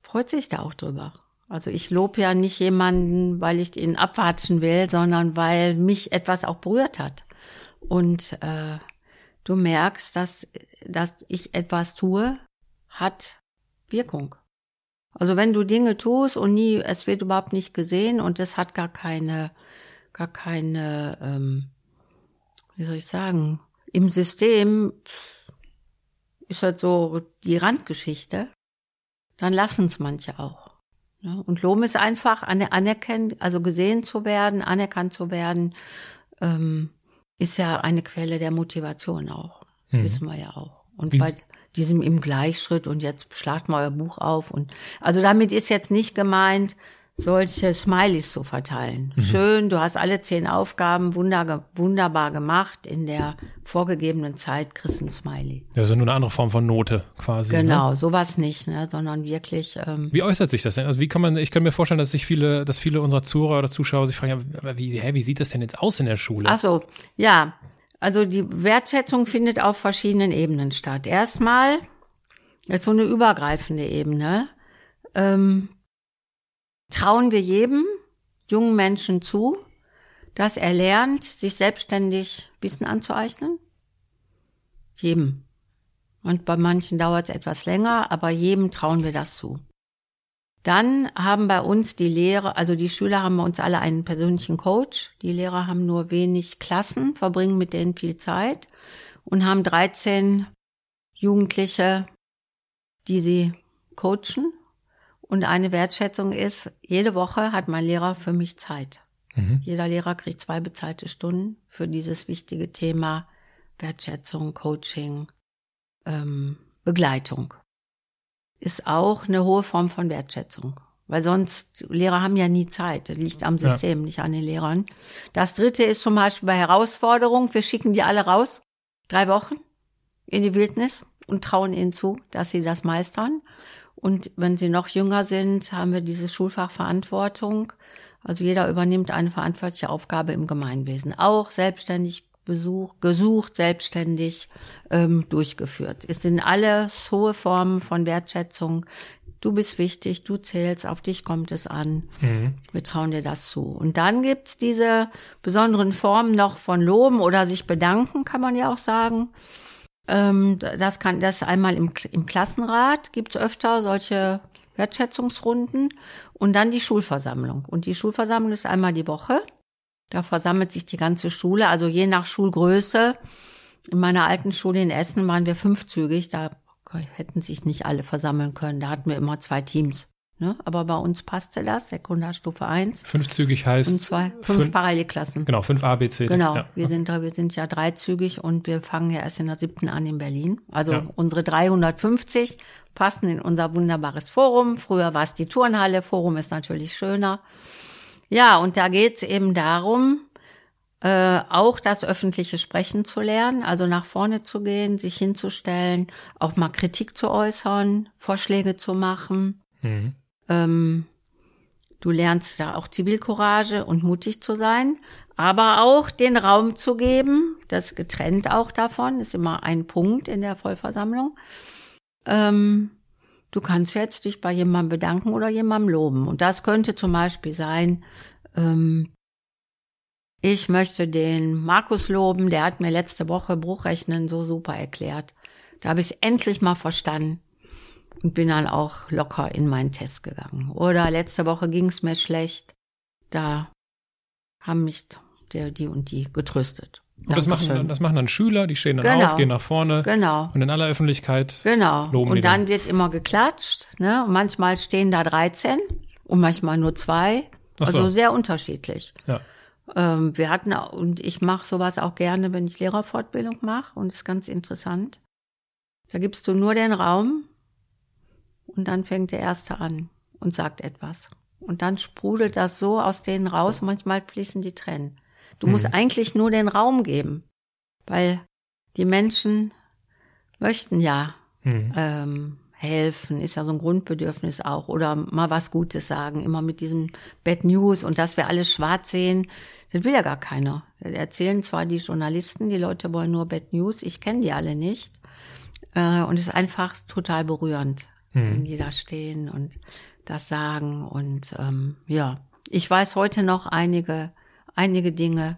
freut sich da auch drüber. Also ich lobe ja nicht jemanden, weil ich ihn abwatschen will, sondern weil mich etwas auch berührt hat. Und äh, du merkst, dass, dass ich etwas tue, hat Wirkung. Also wenn du Dinge tust und nie, es wird überhaupt nicht gesehen und es hat gar keine, gar keine, ähm, wie soll ich sagen, im System ist halt so die Randgeschichte, dann lassen es manche auch. Ne? Und Lohm ist einfach anerkennt, also gesehen zu werden, anerkannt zu werden, ähm, ist ja eine Quelle der Motivation auch. Das mhm. wissen wir ja auch. Und Wie, bei, diesem im Gleichschritt und jetzt schlagt mal euer Buch auf und also damit ist jetzt nicht gemeint, solche Smileys zu verteilen. Mhm. Schön, du hast alle zehn Aufgaben wunder, wunderbar gemacht. In der vorgegebenen Zeit kriegst ein Smiley. Ja, also nur eine andere Form von Note quasi. Ne? Genau, ne? sowas nicht, ne, sondern wirklich. Ähm, wie äußert sich das denn? Also wie kann man, ich kann mir vorstellen, dass sich viele, dass viele unserer Zuhörer oder Zuschauer sich fragen, ja, wie, hä, wie sieht das denn jetzt aus in der Schule? Ach so, ja. Also die Wertschätzung findet auf verschiedenen Ebenen statt. Erstmal ist so eine übergreifende Ebene. Ähm, trauen wir jedem jungen Menschen zu, dass er lernt, sich selbstständig Wissen anzueignen? Jedem. Und bei manchen dauert es etwas länger, aber jedem trauen wir das zu. Dann haben bei uns die Lehrer, also die Schüler haben bei uns alle einen persönlichen Coach. Die Lehrer haben nur wenig Klassen, verbringen mit denen viel Zeit und haben 13 Jugendliche, die sie coachen und eine Wertschätzung ist, jede Woche hat mein Lehrer für mich Zeit. Mhm. Jeder Lehrer kriegt zwei bezahlte Stunden für dieses wichtige Thema Wertschätzung, Coaching, ähm, Begleitung. Ist auch eine hohe Form von Wertschätzung. Weil sonst, Lehrer haben ja nie Zeit. Das liegt am System, ja. nicht an den Lehrern. Das dritte ist zum Beispiel bei Herausforderungen. Wir schicken die alle raus. Drei Wochen in die Wildnis und trauen ihnen zu, dass sie das meistern. Und wenn sie noch jünger sind, haben wir dieses Schulfach Verantwortung. Also jeder übernimmt eine verantwortliche Aufgabe im Gemeinwesen. Auch selbstständig Besuch, gesucht, selbstständig ähm, durchgeführt. Es sind alle hohe Formen von Wertschätzung. Du bist wichtig, du zählst, auf dich kommt es an. Mhm. Wir trauen dir das zu. Und dann gibt's diese besonderen Formen noch von Loben oder sich bedanken, kann man ja auch sagen. Ähm, das kann das einmal im, im Klassenrat gibt's öfter solche Wertschätzungsrunden und dann die Schulversammlung. Und die Schulversammlung ist einmal die Woche. Da versammelt sich die ganze Schule, also je nach Schulgröße. In meiner alten Schule in Essen waren wir fünfzügig, da hätten sich nicht alle versammeln können. Da hatten wir immer zwei Teams. Ne? Aber bei uns passte das, Sekundarstufe 1. Fünfzügig heißt? Und zwei, fünf, fünf Parallelklassen. Genau, fünf A, B, C. Genau, ja. wir, sind, wir sind ja dreizügig und wir fangen ja erst in der siebten an in Berlin. Also ja. unsere 350 passen in unser wunderbares Forum. Früher war es die Turnhalle, Forum ist natürlich schöner. Ja, und da geht's eben darum, äh, auch das öffentliche Sprechen zu lernen, also nach vorne zu gehen, sich hinzustellen, auch mal Kritik zu äußern, Vorschläge zu machen. Mhm. Ähm, du lernst da auch Zivilcourage und mutig zu sein, aber auch den Raum zu geben, das getrennt auch davon, ist immer ein Punkt in der Vollversammlung. Ähm, du kannst jetzt dich bei jemandem bedanken oder jemandem loben. Und das könnte zum Beispiel sein, ähm, ich möchte den Markus loben, der hat mir letzte Woche Bruchrechnen so super erklärt. Da habe ich es endlich mal verstanden und bin dann auch locker in meinen Test gegangen. Oder letzte Woche ging es mir schlecht, da haben mich der, die und die getröstet. Und das machen, das machen dann Schüler, die stehen dann genau. auf, gehen nach vorne. Genau. Und in aller Öffentlichkeit genau. loben Und dann, dann wird immer geklatscht. Ne? Und manchmal stehen da 13 und manchmal nur zwei. Ach so. Also sehr unterschiedlich. Ja. Ähm, wir hatten, und ich mache sowas auch gerne, wenn ich Lehrerfortbildung mache. Und ist ganz interessant. Da gibst du nur den Raum und dann fängt der Erste an und sagt etwas. Und dann sprudelt das so aus denen raus, manchmal fließen die Tränen. Du mhm. musst eigentlich nur den Raum geben, weil die Menschen möchten ja mhm. ähm, helfen, ist ja so ein Grundbedürfnis auch, oder mal was Gutes sagen, immer mit diesem Bad News und dass wir alles schwarz sehen, das will ja gar keiner. Das erzählen zwar die Journalisten, die Leute wollen nur Bad News, ich kenne die alle nicht. Äh, und es ist einfach total berührend mhm. wenn die da stehen und das sagen. Und ähm, ja, ich weiß heute noch einige, einige Dinge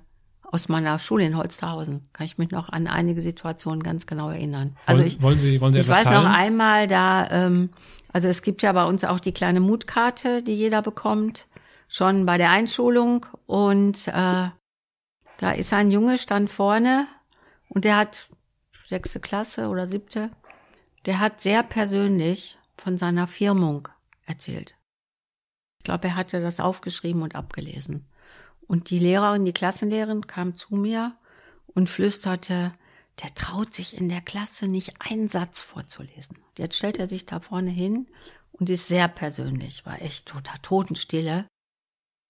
aus meiner Schule in Holsterhausen. Kann ich mich noch an einige Situationen ganz genau erinnern. Also ich, wollen Sie, wollen Sie ich weiß teilen? noch einmal da, ähm, also es gibt ja bei uns auch die kleine Mutkarte, die jeder bekommt, schon bei der Einschulung. Und äh, da ist ein Junge, stand vorne und der hat sechste Klasse oder siebte, der hat sehr persönlich von seiner Firmung erzählt. Ich glaube, er hatte das aufgeschrieben und abgelesen. Und die Lehrerin, die Klassenlehrerin kam zu mir und flüsterte, der traut sich in der Klasse nicht einen Satz vorzulesen. Jetzt stellt er sich da vorne hin und ist sehr persönlich, war echt total Totenstille.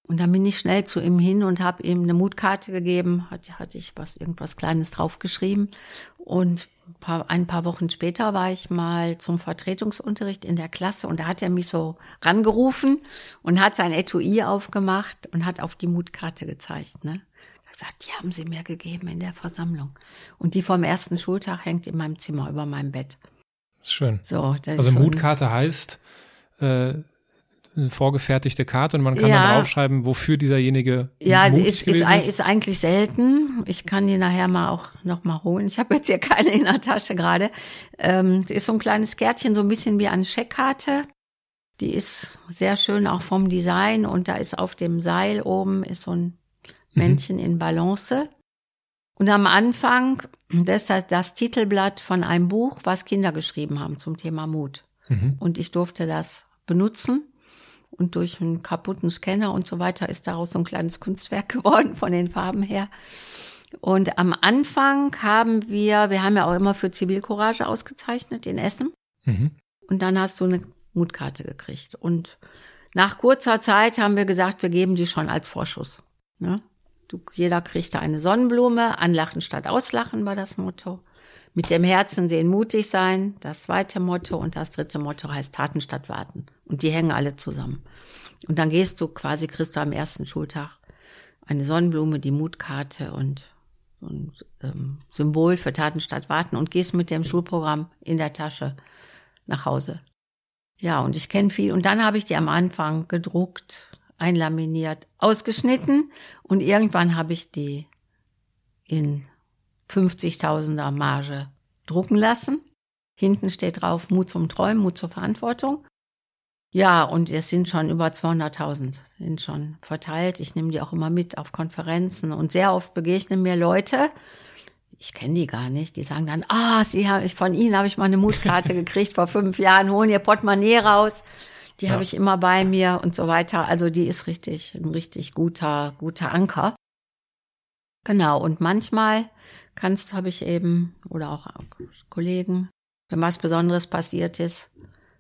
Und dann bin ich schnell zu ihm hin und habe ihm eine Mutkarte gegeben, hatte, hatte ich was, irgendwas Kleines draufgeschrieben. Und ein paar, ein paar Wochen später war ich mal zum Vertretungsunterricht in der Klasse und da hat er mich so rangerufen und hat sein Etui aufgemacht und hat auf die Mutkarte gezeigt. Ne? Er hat gesagt, die haben sie mir gegeben in der Versammlung. Und die vom ersten Schultag hängt in meinem Zimmer über meinem Bett. Das ist schön. So, das Also ist so Mutkarte heißt äh, eine vorgefertigte Karte und man kann Ja. dann draufschreiben, wofür dieserjenige Ja, ist, ist, ist. ist eigentlich selten. Ich kann die nachher mal auch noch mal holen. Ich habe jetzt hier [laughs] keine in der Tasche gerade. Ähm, ist so ein kleines Kärtchen, so ein bisschen wie eine Scheckkarte. Die ist sehr schön auch vom Design und da ist auf dem Seil oben ist so ein Männchen in Balance. Und am Anfang, das ist das, das Titelblatt von einem Buch, was Kinder geschrieben haben zum Thema Mut. Mhm. Und ich durfte das benutzen. Und durch einen kaputten Scanner und so weiter ist daraus so ein kleines Kunstwerk [laughs] geworden von den Farben her. Und am Anfang haben wir, wir haben ja auch immer für Zivilcourage ausgezeichnet in Essen. Mhm. Und dann hast du eine Mutkarte gekriegt. Und nach kurzer Zeit haben wir gesagt, wir geben die schon als Vorschuss. Ne? Du, jeder kriegte eine Sonnenblume. Anlachen statt Auslachen war das Motto. Mit dem Herzen sehen, mutig sein, das zweite Motto. Und das dritte Motto heißt Taten statt Warten. Und die hängen alle zusammen. Und dann gehst du quasi, kriegst du am ersten Schultag eine Sonnenblume, die Mutkarte und ein ähm, Symbol für Taten statt Warten und gehst mit dem Schulprogramm in der Tasche nach Hause. Ja, und ich kenne viel. Und dann habe ich die am Anfang gedruckt, einlaminiert, ausgeschnitten und irgendwann habe ich die in 50.000er Marge drucken lassen. Hinten steht drauf Mut zum Träumen, Mut zur Verantwortung. Ja, und es sind schon über 200.000, sind schon verteilt. Ich nehme die auch immer mit auf Konferenzen und sehr oft begegnen mir Leute, ich kenne die gar nicht, die sagen dann, ah, sie habe ich von Ihnen habe ich mal eine Mutkarte [laughs] gekriegt vor fünf Jahren, holen Ihr Portemonnaie raus. Die Ja. habe ich immer bei mir und so weiter. Also die ist richtig, ein richtig guter, guter Anker. Genau. Und manchmal kannst, habe ich eben, oder auch Kollegen, wenn was Besonderes passiert ist,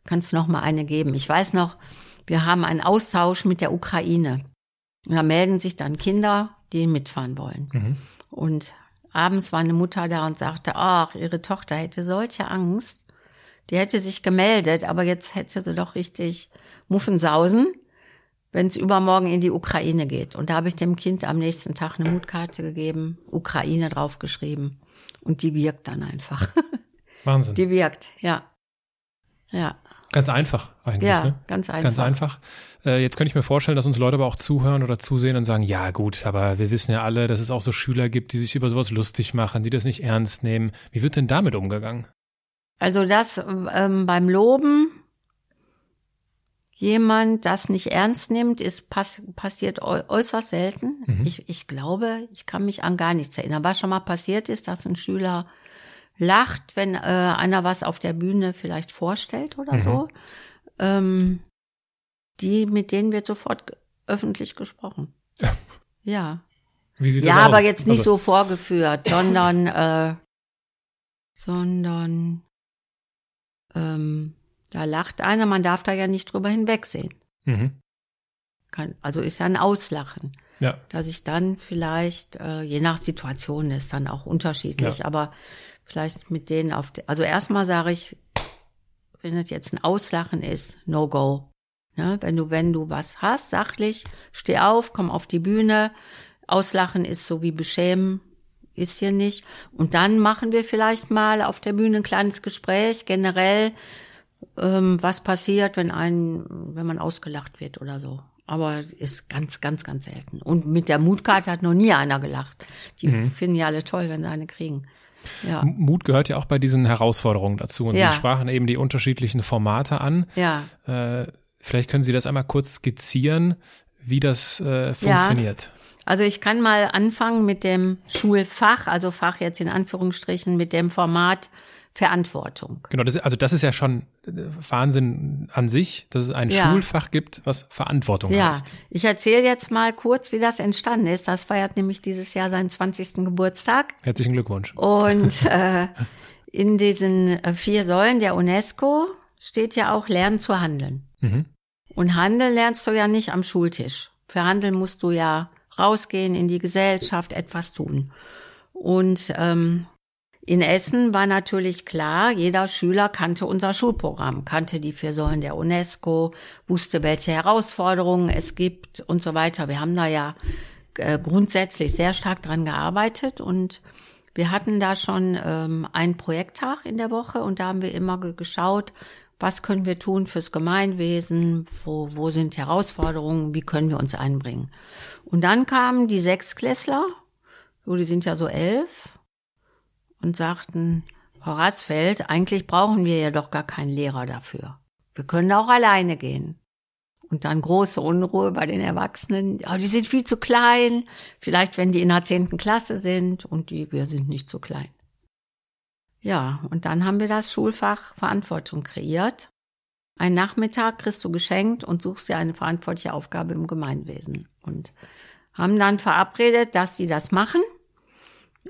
kannst du noch mal eine geben. Ich weiß noch, wir haben einen Austausch mit der Ukraine. Und da melden sich dann Kinder, die mitfahren wollen. Mhm. Und abends war eine Mutter da und sagte, ach, ihre Tochter hätte solche Angst. Die hätte sich gemeldet, aber jetzt hätte sie doch richtig Muffensausen, wenn es übermorgen in die Ukraine geht. Und da habe ich dem Kind am nächsten Tag eine Mutkarte gegeben, Ukraine draufgeschrieben. Und die wirkt dann einfach. [laughs] Wahnsinn. Die wirkt, ja. Ja, Ganz einfach eigentlich. ja, ne? ganz einfach. Ganz einfach. Äh, jetzt könnte ich mir vorstellen, dass uns Leute aber auch zuhören oder zusehen und sagen, ja gut, aber wir wissen ja alle, dass es auch so Schüler gibt, die sich über sowas lustig machen, die das nicht ernst nehmen. Wie wird denn damit umgegangen? Also das ähm, beim Loben, jemand das nicht ernst nimmt, ist pass passiert äu äußerst selten. Mhm. Ich, ich glaube, ich kann mich an gar nichts erinnern. Was schon mal passiert ist, dass ein Schüler lacht, wenn äh, einer was auf der Bühne vielleicht vorstellt oder Mhm. so. Ähm, die, mit denen wird sofort öffentlich gesprochen. Ja. Ja. Wie sieht Ja, das aus? aber jetzt nicht Also, so vorgeführt, sondern, äh, sondern ähm, da lacht einer, man darf da ja nicht drüber hinwegsehen. Mhm. Kann, also ist ja ein Auslachen. Ja, Dass ich dann vielleicht, äh, je nach Situation ist dann auch unterschiedlich, Ja. aber vielleicht mit denen auf, de, also erstmal sage ich, wenn es jetzt ein Auslachen ist, no go. Ne? Wenn du, wenn du was hast, sachlich, steh auf, komm auf die Bühne. Auslachen ist so wie beschämen, ist hier nicht. Und dann machen wir vielleicht mal auf der Bühne ein kleines Gespräch, generell, ähm, was passiert, wenn ein, wenn man ausgelacht wird oder so. Aber ist ganz, ganz, ganz selten. Und mit der Mutkarte hat noch nie einer gelacht. Die Mhm. finden ja alle toll, wenn sie eine kriegen. Ja, Mut gehört ja auch bei diesen Herausforderungen dazu. Und Ja. Sie sprachen eben die unterschiedlichen Formate an. ja. Äh, vielleicht können Sie das einmal kurz skizzieren, wie das äh, funktioniert. Also ich kann mal anfangen mit dem Schulfach, also Fach jetzt in Anführungsstrichen, mit dem Format Verantwortung. Genau, das, ist- also das ist ja schon äh, Wahnsinn an sich, dass es ein Ja. Schulfach gibt, was Verantwortung Ja, heißt. ich erzähle jetzt mal kurz, wie das entstanden ist. Das feiert nämlich dieses Jahr seinen 20. Geburtstag. Herzlichen Glückwunsch. Und [laughs] äh, in diesen äh, vier Säulen der UNESCO steht ja auch Lernen zu handeln. Mhm. Und handeln lernst du ja nicht am Schultisch. Für Handeln musst du ja rausgehen in die Gesellschaft, etwas tun. Und ähm, in Essen war natürlich klar, jeder Schüler kannte unser Schulprogramm, kannte die vier Säulen der UNESCO, wusste, welche Herausforderungen es gibt und so weiter. Wir haben da ja äh, grundsätzlich sehr stark dran gearbeitet und wir hatten da schon ähm, einen Projekttag in der Woche und da haben wir immer geschaut, was können wir tun fürs Gemeinwesen, wo, wo sind Herausforderungen, wie können wir uns einbringen. Und dann kamen die Sechsklässler, so die sind ja so elf, und sagten, Frau Rasfeld, eigentlich brauchen wir ja doch gar keinen Lehrer dafür. Wir können auch alleine gehen. Und dann große Unruhe bei den Erwachsenen. Ja, die sind viel zu klein. Vielleicht, wenn die in der zehnten Klasse sind und die, wir sind nicht zu klein. Ja, und dann haben wir das Schulfach Verantwortung kreiert. Ein Nachmittag kriegst du geschenkt und suchst dir eine verantwortliche Aufgabe im Gemeinwesen. Und haben dann verabredet, dass sie das machen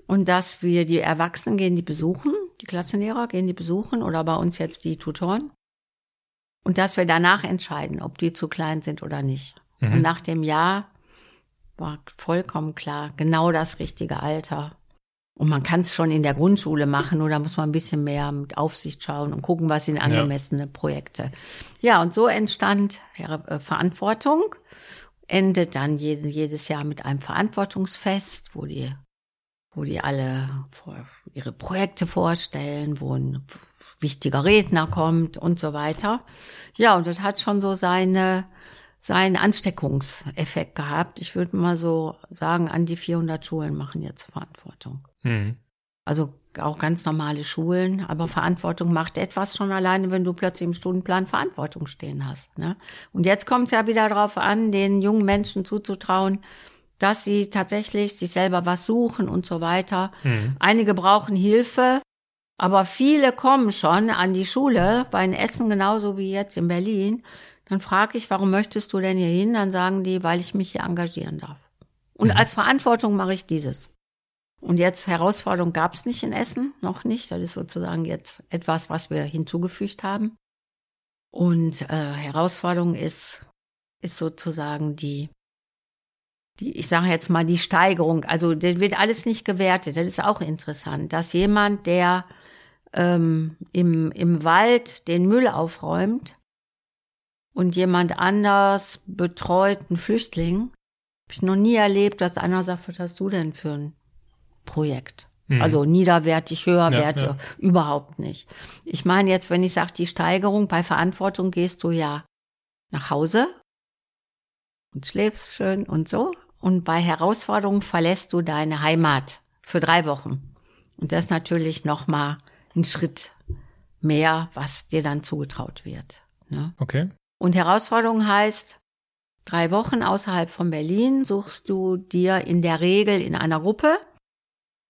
und dass wir die Erwachsenen gehen die besuchen, die Klassenlehrer gehen die besuchen oder bei uns jetzt die Tutoren. Und dass wir danach entscheiden, ob die zu klein sind oder nicht. Mhm. Und nach dem Jahr war vollkommen klar, genau das richtige Alter. Und man kann es schon in der Grundschule machen, nur da muss man ein bisschen mehr mit Aufsicht schauen und gucken, was sind angemessene Projekte. Ja, und so entstand äh, Verantwortung, endet dann jedes Jahr mit einem Verantwortungsfest, wo die wo die alle ihre Projekte vorstellen, wo ein wichtiger Redner kommt und so weiter. Ja, und das hat schon so seine, seinen Ansteckungseffekt gehabt. Ich würde mal so sagen, an die 400 Schulen machen jetzt Verantwortung. Mhm. Also auch ganz normale Schulen, aber Verantwortung macht etwas schon alleine, wenn du plötzlich im Stundenplan Verantwortung stehen hast. Ne? Und jetzt kommt es ja wieder darauf an, den jungen Menschen zuzutrauen, dass sie tatsächlich sich selber was suchen und so weiter. Mhm. Einige brauchen Hilfe, aber viele kommen schon an die Schule, bei den Essen genauso wie jetzt in Berlin. Dann frage ich, warum möchtest du denn hier hin? Dann sagen die, weil ich mich hier engagieren darf. Und Mhm. als Verantwortung mache ich dieses. Und jetzt Herausforderung gab es nicht in Essen, noch nicht. Das ist sozusagen jetzt etwas, was wir hinzugefügt haben. Und äh, Herausforderung ist, ist sozusagen die die, ich sage jetzt mal, die Steigerung, also das wird alles nicht gewertet. Das ist auch interessant, dass jemand, der ähm, im, im Wald den Müll aufräumt und jemand anders betreut einen Flüchtling, habe ich noch nie erlebt, dass einer sagt, was hast du denn für ein Projekt? Mhm. Also niederwertig, höherwertig, Ja, ja. überhaupt nicht. Ich meine jetzt, wenn ich sage, die Steigerung bei Verantwortung gehst du ja nach Hause und schläfst schön und so. Und bei Herausforderungen verlässt du deine Heimat für drei Wochen. Und das ist natürlich nochmal ein Schritt mehr, was dir dann zugetraut wird. Ne? Okay. Und Herausforderung heißt, drei Wochen außerhalb von Berlin suchst du dir in der Regel in einer Gruppe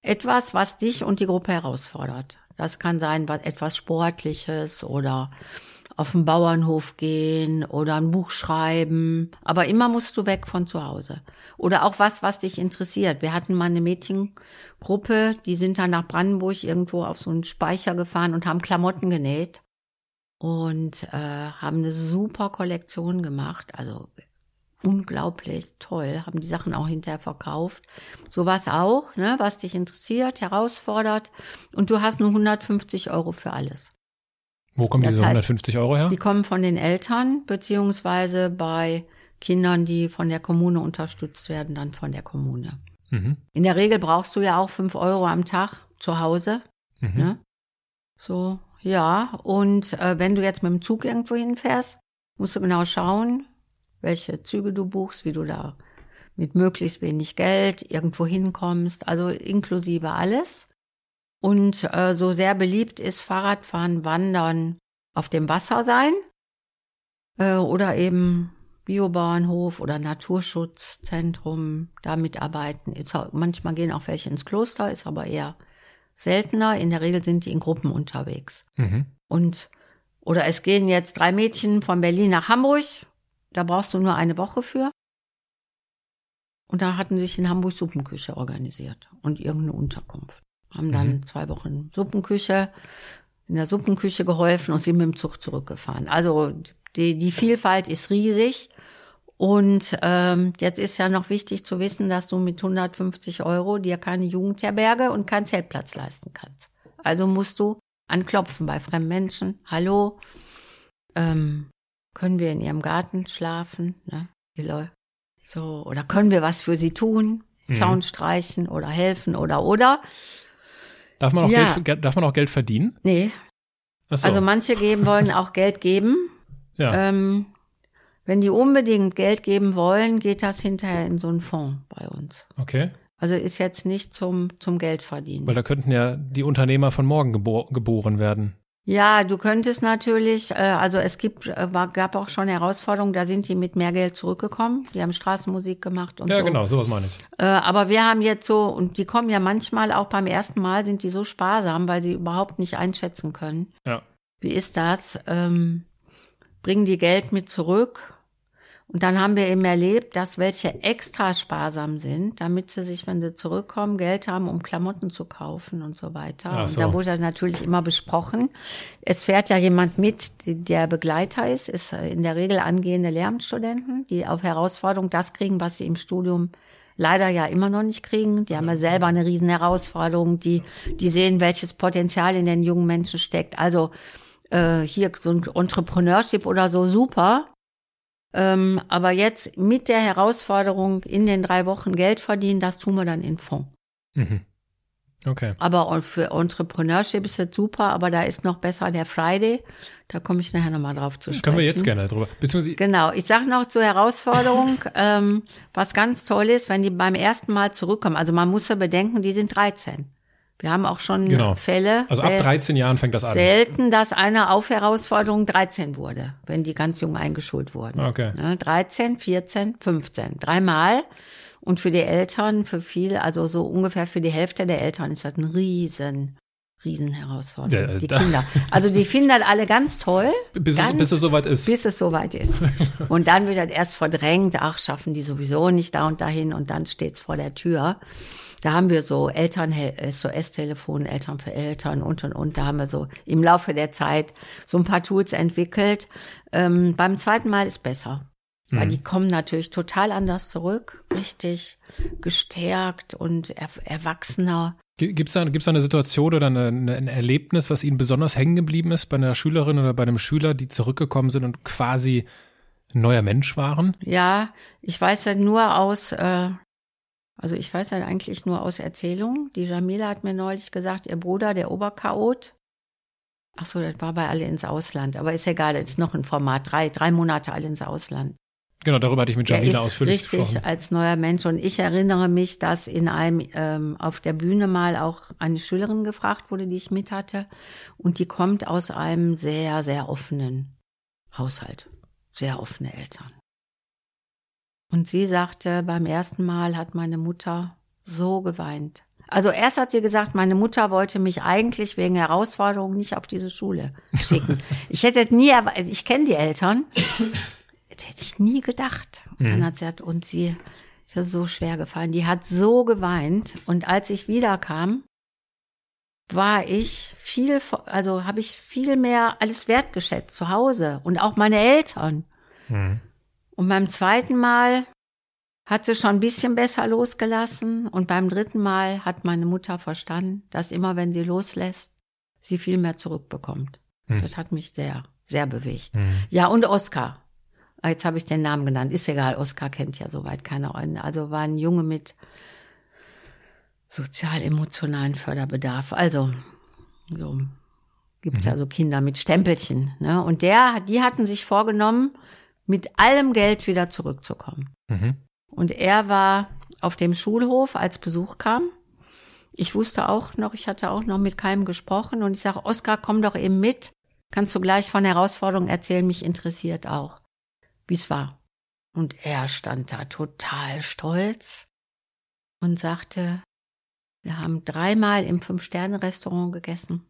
etwas, was dich und die Gruppe herausfordert. Das kann sein, was etwas Sportliches oder auf den Bauernhof gehen oder ein Buch schreiben. Aber immer musst du weg von zu Hause. Oder auch was, was dich interessiert. Wir hatten mal eine Mädchengruppe, die sind dann nach Brandenburg irgendwo auf so einen Speicher gefahren und haben Klamotten genäht und äh, haben eine super Kollektion gemacht. Also unglaublich toll, haben die Sachen auch hinterher verkauft. Sowas auch, ne, was dich interessiert, herausfordert. Und du hast nur 150 Euro für alles. Wo kommen Das diese heißt, 150 Euro her? Die kommen von den Eltern, beziehungsweise bei Kindern, die von der Kommune unterstützt werden, dann von der Kommune. Mhm. In der Regel brauchst du ja auch fünf Euro am Tag zu Hause. Mhm. Ne? So, ja. Und äh, wenn du jetzt mit dem Zug irgendwo hinfährst, musst du genau schauen, welche Züge du buchst, wie du da mit möglichst wenig Geld irgendwo hinkommst, also inklusive alles. Und äh, so sehr beliebt ist Fahrradfahren, Wandern, auf dem Wasser sein äh, oder eben Biobauernhof oder Naturschutzzentrum da mitarbeiten. Manchmal gehen auch welche ins Kloster, ist aber eher seltener. In der Regel sind die in Gruppen unterwegs. Mhm. Und oder es gehen jetzt drei Mädchen von Berlin nach Hamburg. Da brauchst du nur eine Woche für. Und da hatten sich in Hamburg Suppenküche organisiert und irgendeine Unterkunft. Haben dann Mhm. zwei Wochen Suppenküche. in der Suppenküche geholfen und sind mit dem Zug zurückgefahren. Also die, die Vielfalt ist riesig. Und ähm, jetzt ist ja noch wichtig zu wissen, dass du mit 150 Euro dir keine Jugendherberge und keinen Zeltplatz leisten kannst. Also musst du anklopfen bei fremden Menschen. Hallo, ähm, können wir in ihrem Garten schlafen? Ne? Die Leute. So, oder können wir was für sie tun? Mhm. Zaun streichen oder helfen oder oder? Darf man auch, Ja. Geld, darf man auch Geld verdienen? Nee, so. also manche geben wollen auch Geld geben. ja. Ähm, wenn die unbedingt Geld geben wollen, geht das hinterher in so einen Fonds bei uns. okay. Also ist jetzt nicht zum, zum Geld verdienen. Weil da könnten ja die Unternehmer von morgen gebo geboren werden. Ja, du könntest natürlich, äh, also es gibt, äh, gab auch schon Herausforderungen, da sind die mit mehr Geld zurückgekommen. Die haben Straßenmusik gemacht und Ja, so. genau, sowas meine ich. Äh, aber wir haben jetzt so, und die kommen ja manchmal auch beim ersten Mal, sind die so sparsam, weil sie überhaupt nicht einschätzen können. Ja. Wie ist das? Ähm, bringen die Geld mit zurück? Und dann haben wir eben erlebt, dass welche extra sparsam sind, damit sie sich, wenn sie zurückkommen, Geld haben, um Klamotten zu kaufen und so weiter. Ach Und so. da wurde natürlich immer besprochen. Es fährt ja jemand mit, der Begleiter ist, ist in der Regel angehende Lehramtsstudenten, die auf Herausforderung das kriegen, was sie im Studium leider ja immer noch nicht kriegen. Die haben ja selber eine riesen Herausforderung, die, die sehen, welches Potenzial in den jungen Menschen steckt. Also äh, hier so ein Entrepreneurship oder so, super. Ähm, aber jetzt mit der Herausforderung in den drei Wochen Geld verdienen, das tun wir dann in Fonds. Mhm. Okay. Aber für Entrepreneurship ist das super, aber da ist noch besser der Friday. Da komme ich nachher nochmal drauf zu sprechen. Können wir jetzt gerne drüber. Beziehungsweise, Genau, ich sage noch zur Herausforderung, [laughs] ähm, was ganz toll ist, wenn die beim ersten Mal zurückkommen. Also man muss ja bedenken, die sind 13. Wir haben auch schon Genau. Fälle. also ab sel- 13 Jahren fängt das an. Selten, dass einer auf Herausforderung 13 wurde, wenn die ganz jung eingeschult wurden. Okay. Ne, 13, 14, 15. Dreimal. Und für die Eltern, für viele, also so ungefähr für die Hälfte der Eltern ist das ein riesen, riesen Herausforderung. Ja, die da- Kinder. Also die finden das alle ganz toll. Bis es, ganz, bis es soweit ist. bis es soweit ist. Und dann wird das erst verdrängt, ach, schaffen die sowieso nicht da und dahin und dann steht's vor der Tür. Da haben wir so Eltern, SOS-Telefon, Eltern für Eltern und und und. Da haben wir so im Laufe der Zeit so ein paar Tools entwickelt. Ähm, beim zweiten Mal ist besser. Weil die kommen natürlich total anders zurück, richtig gestärkt und er, erwachsener. Gibt es da, gibt's da eine Situation oder eine, eine, ein Erlebnis, was Ihnen besonders hängen geblieben ist bei einer Schülerin oder bei einem Schüler, die zurückgekommen sind und quasi ein neuer Mensch waren? Ja, ich weiß ja nur aus, äh, also ich weiß ja eigentlich nur aus Erzählungen. Die Jamila hat mir neulich gesagt, ihr Bruder, der Oberchaot. Ach so, das war bei alle ins Ausland. Aber ist egal, das ist noch ein Format. Drei, drei Monate alle ins Ausland. Genau, darüber hatte ich mit Der Jamila ist ausführlich richtig gesprochen. als neuer Mensch. Und ich erinnere mich, dass in einem ähm, auf der Bühne mal auch eine Schülerin gefragt wurde, die ich mit hatte. Und die kommt aus einem sehr, sehr offenen Haushalt. Sehr offene Eltern. Und sie sagte, beim ersten Mal hat meine Mutter so geweint. Also erst hat sie gesagt, meine Mutter wollte mich eigentlich wegen Herausforderungen nicht auf diese Schule schicken. [laughs] Ich hätte nie, also ich kenne die Eltern, das hätte ich nie gedacht. Und dann hat sie gesagt, und sie ist ja so schwer gefallen. Die hat so geweint. Und als ich wiederkam, war ich viel, also habe ich viel mehr alles wertgeschätzt zu Hause und auch meine Eltern. Mhm. Und beim zweiten Mal hat sie schon ein bisschen besser losgelassen. Und beim dritten Mal hat meine Mutter verstanden, dass immer wenn sie loslässt, sie viel mehr zurückbekommt. Hm. Das hat mich sehr, sehr bewegt. Mhm. Ja, und Oskar. Ah, Jetzt habe ich den Namen genannt. Ist egal, Oskar kennt ja soweit keiner. Also war ein Junge mit sozial-emotionalen Förderbedarf. Also, so gibt's ja so Kinder mit Stempelchen. Ne? Und der, die hatten sich vorgenommen, mit allem Geld wieder zurückzukommen. Mhm. Und er war auf dem Schulhof, als Besuch kam. Ich wusste auch noch, ich hatte auch noch mit keinem gesprochen und ich sage, Oskar, komm doch eben mit. Kannst du gleich von Herausforderungen erzählen, mich interessiert auch, wie es war. Und er stand da total stolz und sagte, wir haben dreimal im Fünf-Sterne-Restaurant gegessen.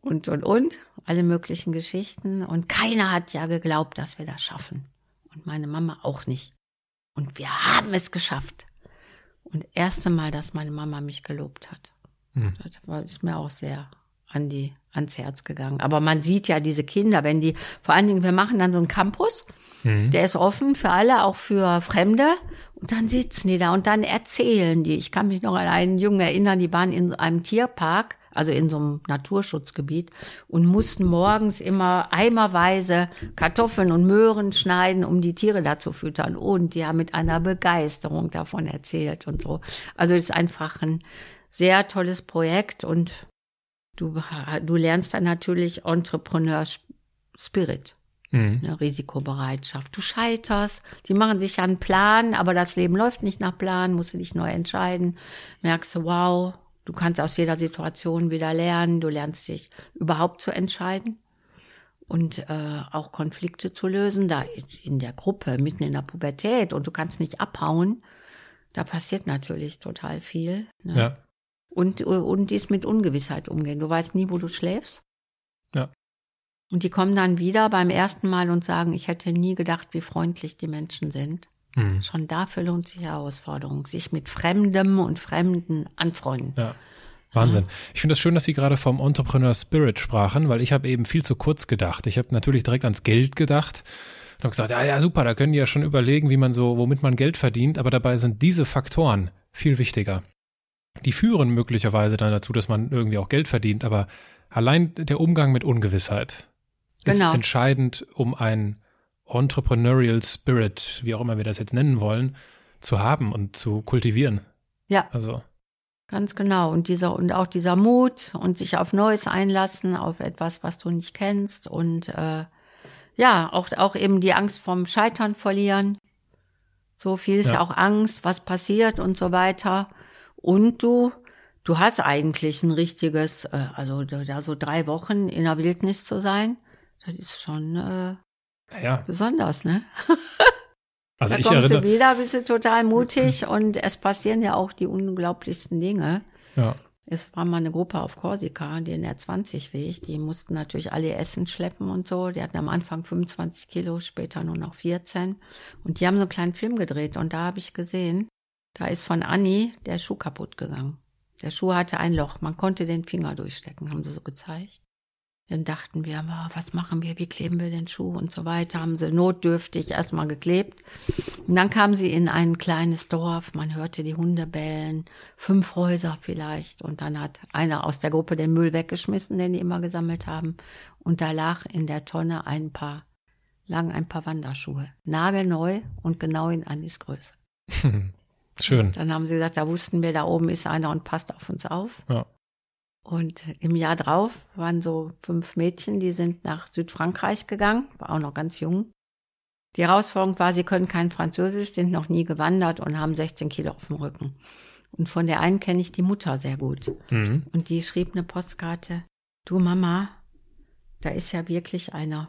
Und, und, und, alle möglichen Geschichten. Und keiner hat ja geglaubt, dass wir das schaffen. Und meine Mama auch nicht. Und wir haben es geschafft. Und erste Mal, dass meine Mama mich gelobt hat. Mhm. Das war, ist mir auch sehr an die ans Herz gegangen. Aber man sieht ja diese Kinder, wenn die, vor allen Dingen, wir machen dann so einen Campus, mhm. der ist offen für alle, auch für Fremde. Und dann sitzen die da und dann erzählen die. Ich kann mich noch an einen Jungen erinnern, die waren in einem Tierpark, also in so einem Naturschutzgebiet und mussten morgens immer eimerweise Kartoffeln und Möhren schneiden, um die Tiere da zu füttern. Und die haben mit einer Begeisterung davon erzählt und so. Also es ist einfach ein sehr tolles Projekt und du, du lernst dann natürlich Entrepreneur Spirit. Mhm. Eine Risikobereitschaft. Du scheiterst, die machen sich ja einen Plan, aber das Leben läuft nicht nach Plan, musst du dich neu entscheiden. Merkst du, wow, du kannst aus jeder Situation wieder lernen, du lernst dich überhaupt zu entscheiden und äh, auch Konflikte zu lösen, da in der Gruppe, mitten in der Pubertät und du kannst nicht abhauen. Da passiert natürlich total viel. Ne? Ja. Und, und dies mit Ungewissheit umgehen. Du weißt nie, wo du schläfst. Ja. Und die kommen dann wieder beim ersten Mal und sagen, ich hätte nie gedacht, wie freundlich die Menschen sind. Mhm. Schon dafür lohnt sich Herausforderung, sich mit Fremdem und Fremden anfreunden. Ja. Wahnsinn. Ich finde es das schön, dass Sie gerade vom Entrepreneur Spirit sprachen, weil ich habe eben viel zu kurz gedacht. Ich habe natürlich direkt ans Geld gedacht und habe gesagt, ja, ja, super, da können die ja schon überlegen, wie man so, womit man Geld verdient, aber dabei sind diese Faktoren viel wichtiger die führen möglicherweise dann dazu, dass man irgendwie auch Geld verdient, aber allein der Umgang mit Ungewissheit genau. ist entscheidend, um ein Entrepreneurial Spirit, wie auch immer wir das jetzt nennen wollen, zu haben und zu kultivieren. Ja. Also. Ganz genau. Und dieser, und auch dieser Mut und sich auf Neues einlassen, auf etwas, was du nicht kennst und, äh, ja, auch, auch eben die Angst vom Scheitern verlieren. So viel ist ja. ja auch Angst, was passiert und so weiter. Und du, du hast eigentlich ein richtiges, äh, also da so drei Wochen in der Wildnis zu sein, das ist schon äh, ja. besonders, ne? [laughs] Also da ich kommst erinnere, du wieder, bist du total mutig [laughs] und es passieren ja auch die unglaublichsten Dinge. Ja. Es war mal eine Gruppe auf Korsika, die in der 20 Weg, die mussten natürlich alle Essen schleppen und so. Die hatten am Anfang 25 Kilo, später nur noch 14. Und die haben so einen kleinen Film gedreht und da habe ich gesehen, da ist von Anni der Schuh kaputt gegangen. Der Schuh hatte ein Loch, man konnte den Finger durchstecken, haben sie so gezeigt. Dann dachten wir, was machen wir, wie kleben wir den Schuh und so weiter, haben sie notdürftig erstmal geklebt. Und dann kam sie in ein kleines Dorf, man hörte die Hunde bellen, fünf Häuser vielleicht. Und dann hat einer aus der Gruppe den Müll weggeschmissen, den die immer gesammelt haben. Und da lag in der Tonne ein paar, lagen ein paar Wanderschuhe. Nagelneu und genau in Annis Größe. [laughs] Schön. Dann haben sie gesagt, da wussten wir, da oben ist einer und passt auf uns auf. Ja. Und im Jahr drauf waren so fünf Mädchen, die sind nach Südfrankreich gegangen, war auch noch ganz jung. Die Herausforderung war, sie können kein Französisch, sind noch nie gewandert und haben 16 Kilo auf dem Rücken. Und von der einen kenne ich die Mutter sehr gut. Mhm. Und die schrieb eine Postkarte, du Mama, da ist ja wirklich einer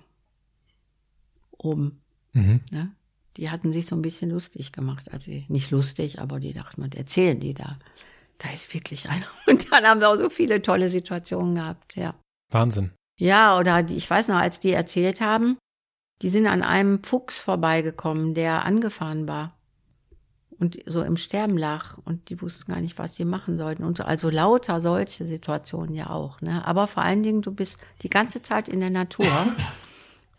oben. Mhm. Ne? die hatten sich so ein bisschen lustig gemacht. Also nicht lustig, aber die dachten, was erzählen die da? Da ist wirklich einer. [laughs] Und dann haben wir auch so viele tolle Situationen gehabt, ja. Wahnsinn. Ja, oder ich weiß noch, als die erzählt haben, die sind an einem Fuchs vorbeigekommen, der angefahren war und so im Sterben lag und die wussten gar nicht, was sie machen sollten. Und so, also lauter solche Situationen ja auch. Ne? Aber vor allen Dingen, du bist die ganze Zeit in der Natur. [laughs]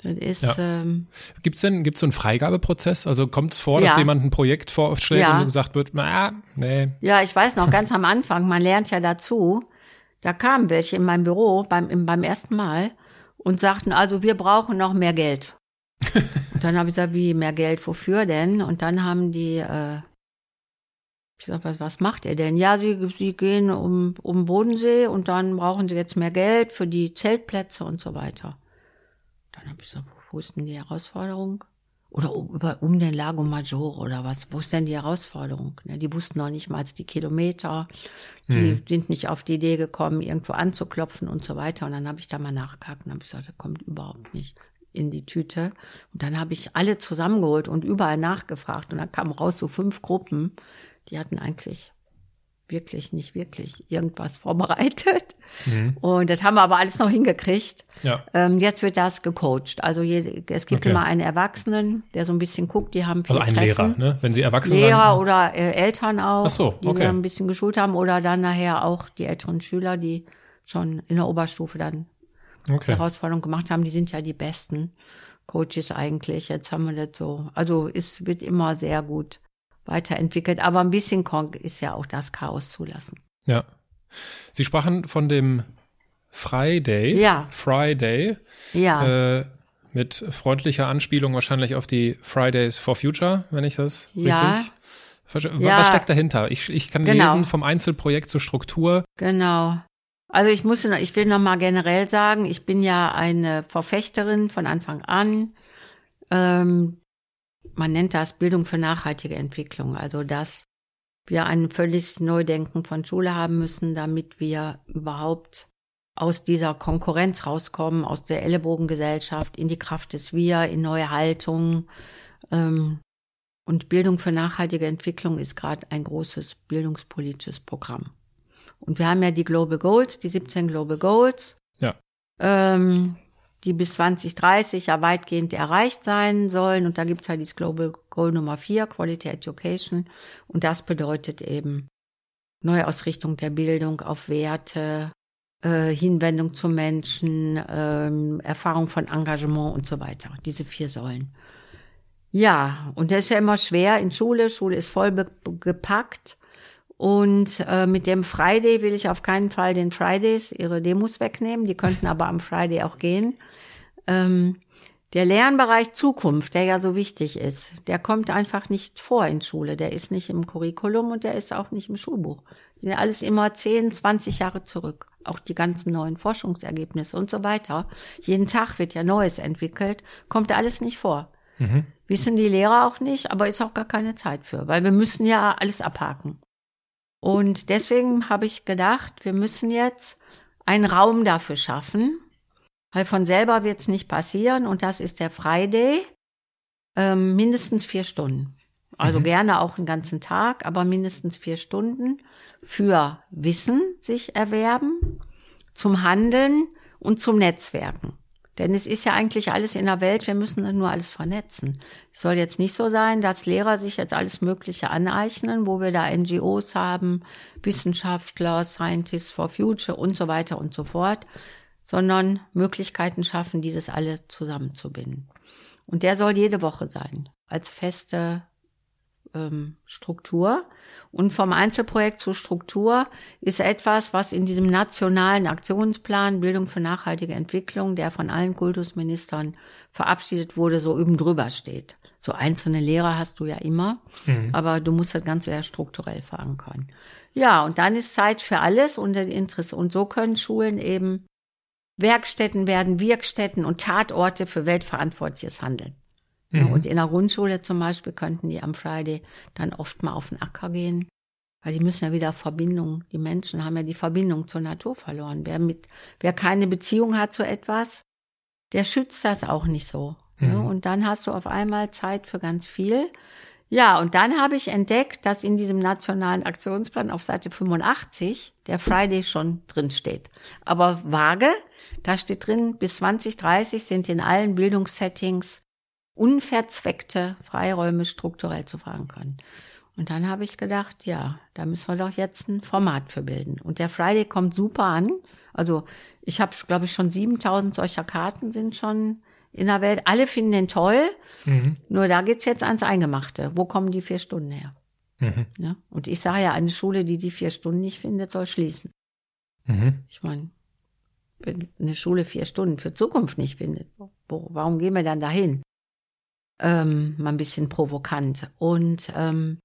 Das ist. Ja. Ähm, Gibt es denn gibt's so einen Freigabeprozess? Also kommt es vor, dass jemand ein Projekt vorschlägt ja. und gesagt wird, na, nee. Ja, ich weiß noch, ganz am Anfang, man lernt ja dazu. Da kamen welche in mein Büro beim, beim ersten Mal und sagten, also wir brauchen noch mehr Geld. und [laughs] dann habe ich gesagt, wie mehr Geld, wofür denn? Und dann haben die, äh, ich sag, was, was macht ihr denn? Ja, sie, sie gehen um, um Bodensee und dann brauchen sie jetzt mehr Geld für die Zeltplätze und so weiter. Dann habe ich gesagt, wo ist denn die Herausforderung? Oder um, um den Lago Maggiore oder was? Wo ist denn die Herausforderung? Ne, die wussten noch nicht mal die Kilometer. Die mhm. sind nicht auf die Idee gekommen, irgendwo anzuklopfen und so weiter. Und dann habe ich da mal nachgehakt und habe gesagt, das kommt überhaupt nicht in die Tüte. Und dann habe ich alle zusammengeholt und überall nachgefragt. Und dann kamen raus so fünf Gruppen, die hatten eigentlich wirklich nicht wirklich irgendwas vorbereitet. Mhm. Und das haben wir aber alles noch hingekriegt. Ja. Ähm, jetzt wird das gecoacht. Also je, es gibt okay. immer einen Erwachsenen, der so ein bisschen guckt. Die haben vier also ein Treffen. Lehrer, ne? Wenn sie Erwachsene Lehrer waren. oder äh, Eltern auch, Ach so, okay. die wir ein bisschen geschult haben. Oder dann nachher auch die älteren Schüler, die schon in der Oberstufe dann Okay. Herausforderung gemacht haben. Die sind ja die besten Coaches eigentlich. Jetzt haben wir das so. Also es wird immer sehr gut weiterentwickelt. Aber ein bisschen Konk ist ja auch das Chaos zulassen. Ja. Sie sprachen von dem Friday. Ja. Friday. Ja. Äh, mit freundlicher Anspielung wahrscheinlich auf die Fridays for Future, wenn ich das Ja. richtig verstehe. Ja. Was steckt dahinter? Ich, ich kann Genau. lesen vom Einzelprojekt zur Struktur. Genau. Also ich muss, noch- ich will noch mal generell sagen, ich bin ja eine Verfechterin von Anfang an. Ähm, man nennt das Bildung für nachhaltige Entwicklung. Also dass wir ein völlig Neudenken von Schule haben müssen, damit wir überhaupt aus dieser Konkurrenz rauskommen, aus der Ellenbogengesellschaft in die Kraft des Wir, in neue Haltungen. Ähm, und Bildung für nachhaltige Entwicklung ist gerade ein großes bildungspolitisches Programm. Und wir haben ja die Global Goals, die 17 Global Goals, Ja. ähm, die bis 2030 ja weitgehend erreicht sein sollen. Und da gibt's ja dieses Global Goal Nummer 4, Quality Education. Und das bedeutet eben Neuausrichtung der Bildung auf Werte, äh, Hinwendung zu Menschen, ähm, Erfahrung von Engagement und so weiter. Diese vier Säulen. Ja, und das ist ja immer schwer in Schule. Schule ist voll gepackt. Und äh, mit dem Friday will ich auf keinen Fall den Fridays ihre Demos wegnehmen. Die könnten aber am Friday auch gehen. Ähm, der Lernbereich Zukunft, der ja so wichtig ist, der kommt einfach nicht vor in Schule. Der ist nicht im Curriculum und der ist auch nicht im Schulbuch. Die sind ja alles immer 10, 20 Jahre zurück. Auch die ganzen neuen Forschungsergebnisse und so weiter. Jeden Tag wird ja Neues entwickelt, kommt alles nicht vor. Wissen die Lehrer auch nicht, aber ist auch gar keine Zeit für, weil wir müssen ja alles abhaken. Und deswegen habe ich gedacht, wir müssen jetzt einen Raum dafür schaffen, weil von selber wird es nicht passieren und das ist der Friday, ähm, mindestens vier Stunden. Also gerne auch einen ganzen Tag, aber mindestens vier Stunden für Wissen sich erwerben, zum Handeln und zum Netzwerken. Denn es ist ja eigentlich alles in der Welt, wir müssen nur alles vernetzen. Es soll jetzt nicht so sein, dass Lehrer sich jetzt alles Mögliche aneignen, wo wir da NGOs haben, Wissenschaftler, Scientists for Future und so weiter und so fort, sondern Möglichkeiten schaffen, dieses alle zusammenzubinden. Und der soll jede Woche sein, als feste ähm, Struktur. Und vom Einzelprojekt zur Struktur ist etwas, was in diesem nationalen Aktionsplan Bildung für nachhaltige Entwicklung, der von allen Kultusministern verabschiedet wurde, so üben drüber steht. So einzelne Lehrer hast du ja immer, aber du musst das Ganze ja strukturell verankern. Ja, und dann ist Zeit für alles und das Interesse. Und so können Schulen eben Werkstätten werden, Wirkstätten und Tatorte für weltverantwortliches Handeln. Ja, und in der Grundschule zum Beispiel könnten die am Friday dann oft mal auf den Acker gehen, weil die müssen ja wieder Verbindung, die Menschen haben ja die Verbindung zur Natur verloren. Wer mit, wer keine Beziehung hat zu etwas, der schützt das auch nicht so. Ja, und dann hast du auf einmal Zeit für ganz viel. Ja, und dann habe ich entdeckt, dass in diesem nationalen Aktionsplan auf Seite 85 der Friday schon drin steht. Aber vage, da steht drin, bis 2030 sind in allen Bildungssettings unverzweckte Freiräume strukturell zu verankern. Und dann habe ich gedacht, ja, da müssen wir doch jetzt ein Format für bilden. Und der Friday kommt super an. Also ich habe, glaube ich, schon 7000 solcher Karten sind schon in der Welt. Alle finden den toll. Nur da geht's jetzt ans Eingemachte. Wo kommen die vier Stunden her? Ja? Und ich sage ja, eine Schule, die die vier Stunden nicht findet, soll schließen. Mhm. Ich meine, wenn eine Schule vier Stunden für Zukunft nicht findet, wo, warum gehen wir dann dahin? Ähm, mal ein bisschen provokant. Und ähm,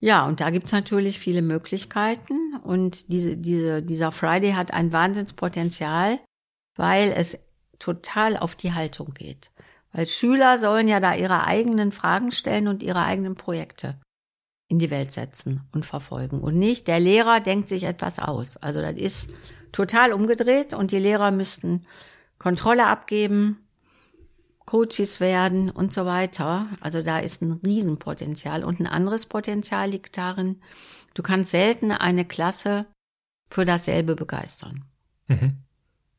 ja, und da gibt's natürlich viele Möglichkeiten. Und diese, diese, dieser Friday hat ein Wahnsinnspotenzial, weil es total auf die Haltung geht. Weil Schüler sollen ja da ihre eigenen Fragen stellen und ihre eigenen Projekte in die Welt setzen und verfolgen. Und nicht, der Lehrer denkt sich etwas aus. Also das ist total umgedreht und die Lehrer müssten Kontrolle abgeben, Coaches werden und so weiter. Also da ist ein Riesenpotenzial. Und ein anderes Potenzial liegt darin, du kannst selten eine Klasse für dasselbe begeistern. Mhm.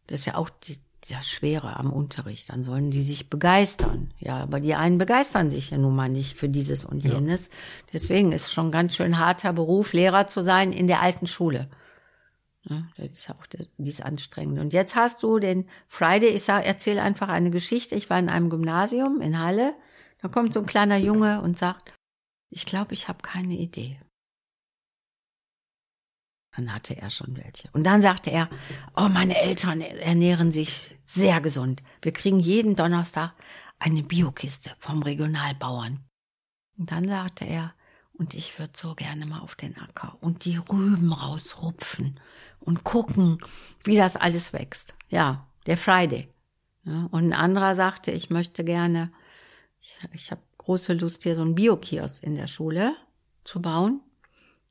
Das ist ja auch die, das Schwere am Unterricht. Dann sollen die sich begeistern. Ja, aber die einen begeistern sich ja nun mal nicht für dieses und jenes. Deswegen ist es schon ganz schön harter Beruf, Lehrer zu sein in der alten Schule. Ne, das ist ja auch dies anstrengend. Und jetzt hast du den Friday, ich sag, erzähle einfach eine Geschichte. Ich war in einem Gymnasium in Halle. Da kommt so ein kleiner Junge und sagt, ich glaube, ich habe keine Idee. Dann hatte er schon welche. Und dann sagte er, oh, meine Eltern ernähren sich sehr gesund. Wir kriegen jeden Donnerstag eine Biokiste vom Regionalbauern. Und dann sagte er, und ich würde so gerne mal auf den Acker und die Rüben rausrupfen und gucken, wie das alles wächst. Ja, der Friday. Ja, und ein anderer sagte, ich möchte gerne, ich, ich habe große Lust, hier so einen Biokiosk in der Schule zu bauen.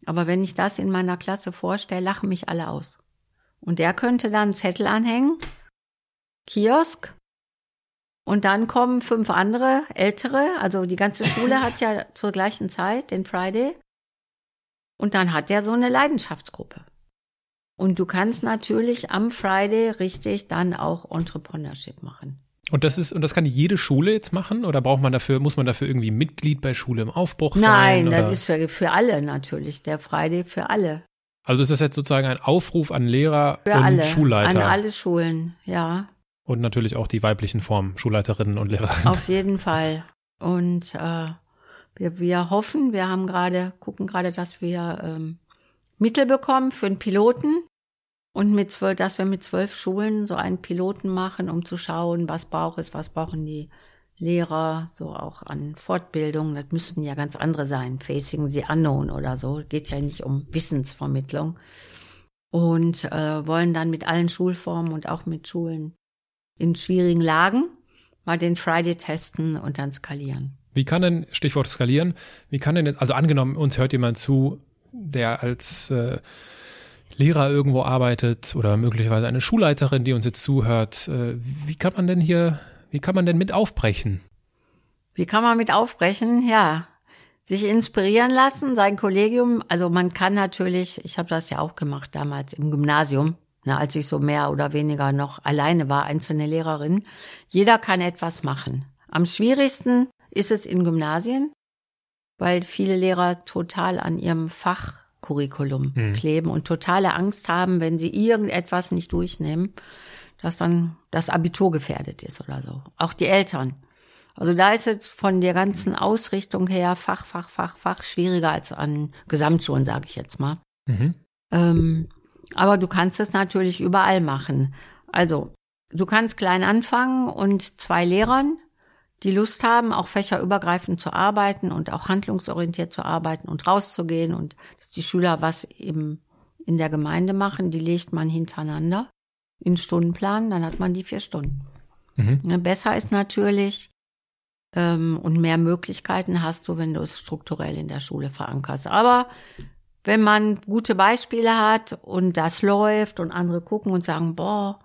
Aber wenn ich das in meiner Klasse vorstelle, lachen mich alle aus. Und der könnte dann einen Zettel anhängen, Kiosk, und dann kommen fünf andere, ältere, also die ganze Schule hat ja zur gleichen Zeit den Friday. Und dann hat der so eine Leidenschaftsgruppe. Und du kannst natürlich am Friday richtig dann auch Entrepreneurship machen. Und das ist, und das kann jede Schule jetzt machen? Oder braucht man dafür, muss man dafür irgendwie Mitglied bei Schule im Aufbruch sein? Nein, das ist für, für alle natürlich. Der Friday für alle. Also ist das jetzt sozusagen ein Aufruf an Lehrer für und alle, Schulleiter? An alle Schulen, ja. Und natürlich auch die weiblichen Formen, Schulleiterinnen und Lehrerinnen. Auf jeden Fall. Und äh, wir, wir hoffen, wir haben gerade, gucken gerade, dass wir ähm, Mittel bekommen für einen Piloten und mit zwölf, dass wir mit zwölf Schulen so einen Piloten machen, um zu schauen, was braucht es, was brauchen die Lehrer, so auch an Fortbildung. Das müssten ja ganz andere sein, Facing the Unknown oder so. Geht ja nicht um Wissensvermittlung. Und äh, wollen dann mit allen Schulformen und auch mit Schulen in schwierigen Lagen mal den Friday testen und dann skalieren. Wie kann denn, Stichwort skalieren, wie kann denn jetzt, also angenommen, uns hört jemand zu, der als äh, Lehrer irgendwo arbeitet oder möglicherweise eine Schulleiterin, die uns jetzt zuhört, äh, wie kann man denn hier, wie kann man denn mit aufbrechen? Wie kann man mit aufbrechen? Ja, sich inspirieren lassen, sein Kollegium. Also man kann natürlich, ich habe das ja auch gemacht damals im Gymnasium, ne, als ich so mehr oder weniger noch alleine war, einzelne Lehrerin. Jeder kann etwas machen. Am schwierigsten ist es in Gymnasien, weil viele Lehrer total an ihrem Fachcurriculum mhm. kleben und totale Angst haben, wenn sie irgendetwas nicht durchnehmen, dass dann das Abitur gefährdet ist oder so. Auch die Eltern. Also da ist es von der ganzen Ausrichtung her Fach, Fach, Fach, Fach schwieriger als an Gesamtschulen, sage ich jetzt mal. Mhm. Ähm, aber du kannst es natürlich überall machen. Also, du kannst klein anfangen und zwei Lehrern, die Lust haben, auch fächerübergreifend zu arbeiten und auch handlungsorientiert zu arbeiten und rauszugehen und dass die Schüler was eben in der Gemeinde machen, die legt man hintereinander in Stundenplan, dann hat man die vier Stunden. Mhm. Besser ist natürlich, ähm, und mehr Möglichkeiten hast du, wenn du es strukturell in der Schule verankerst. Aber wenn man gute Beispiele hat und das läuft und andere gucken und sagen, boah,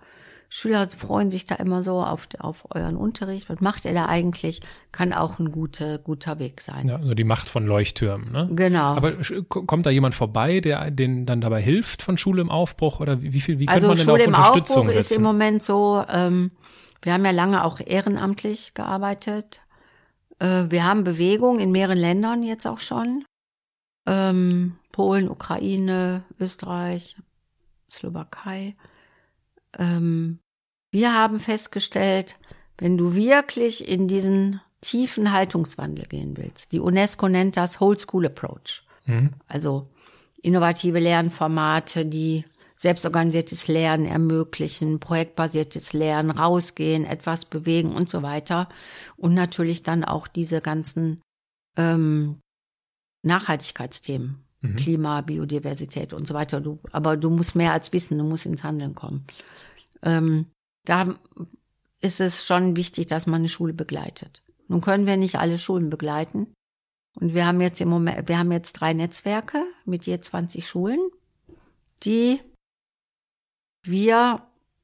Schüler freuen sich da immer so auf, auf euren Unterricht. Was macht ihr da eigentlich? Kann auch ein guter, guter Weg sein. Ja, also die Macht von Leuchttürmen, ne? Genau. Aber kommt da jemand vorbei, der den dann dabei hilft von Schule im Aufbruch? Oder wie viel, wie also könnte man Schule denn auf Unterstützung Aufbruch setzen? ist im Moment so, ähm, wir haben ja lange auch ehrenamtlich gearbeitet. Äh, wir haben Bewegung in mehreren Ländern jetzt auch schon. Ähm, Polen, Ukraine, Österreich, Slowakei. Ähm, wir haben festgestellt, wenn du wirklich in diesen tiefen Haltungswandel gehen willst, die UNESCO nennt das Whole School Approach, mhm. also innovative Lernformate, die selbstorganisiertes Lernen ermöglichen, projektbasiertes Lernen, rausgehen, etwas bewegen und so weiter. Und natürlich dann auch diese ganzen ähm, Nachhaltigkeitsthemen, mhm. Klima, Biodiversität und so weiter. Du, aber du musst mehr als wissen, du musst ins Handeln kommen. Ähm, da ist es schon wichtig, dass man eine Schule begleitet. Nun können wir nicht alle Schulen begleiten. Und wir haben jetzt im Moment, wir haben jetzt drei Netzwerke mit je 20 Schulen, die wir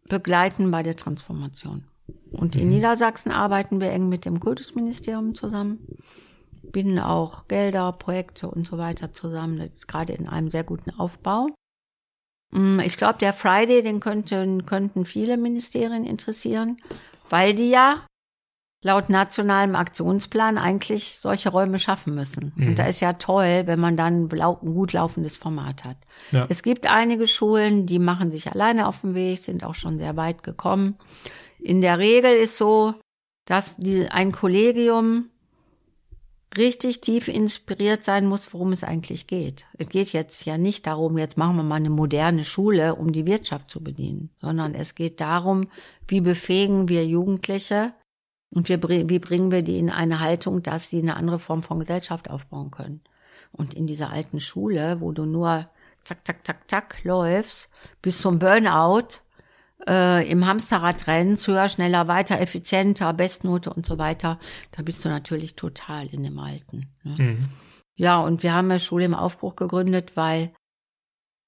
begleiten bei der Transformation. Und in mhm. Niedersachsen arbeiten wir eng mit dem Kultusministerium zusammen binden auch Gelder, Projekte und so weiter zusammen. Das ist gerade in einem sehr guten Aufbau. Mm, ich glaube, der Friday, den könnten, könnten viele Ministerien interessieren, weil die ja laut nationalem Aktionsplan eigentlich solche Räume schaffen müssen. Mhm. Und da ist ja toll, wenn man dann ein gut laufendes Format hat. Ja. Es gibt einige Schulen, die machen sich alleine auf den Weg, sind auch schon sehr weit gekommen. In der Regel ist so, dass die, ein Kollegium richtig tief inspiriert sein muss, worum es eigentlich geht. Es geht jetzt ja nicht darum, jetzt machen wir mal eine moderne Schule, um die Wirtschaft zu bedienen, sondern es geht darum, wie befähigen wir Jugendliche und wir, wie bringen wir die in eine Haltung, dass sie eine andere Form von Gesellschaft aufbauen können. Und in dieser alten Schule, wo du nur zack, zack, zack, zack läufst, bis zum Burnout, äh, im Hamsterrad rennst, höher, schneller, weiter, effizienter, Bestnote und so weiter, da bist du natürlich total in dem Alten. Ne? Mhm. Ja, und wir haben eine Schule im Aufbruch gegründet, weil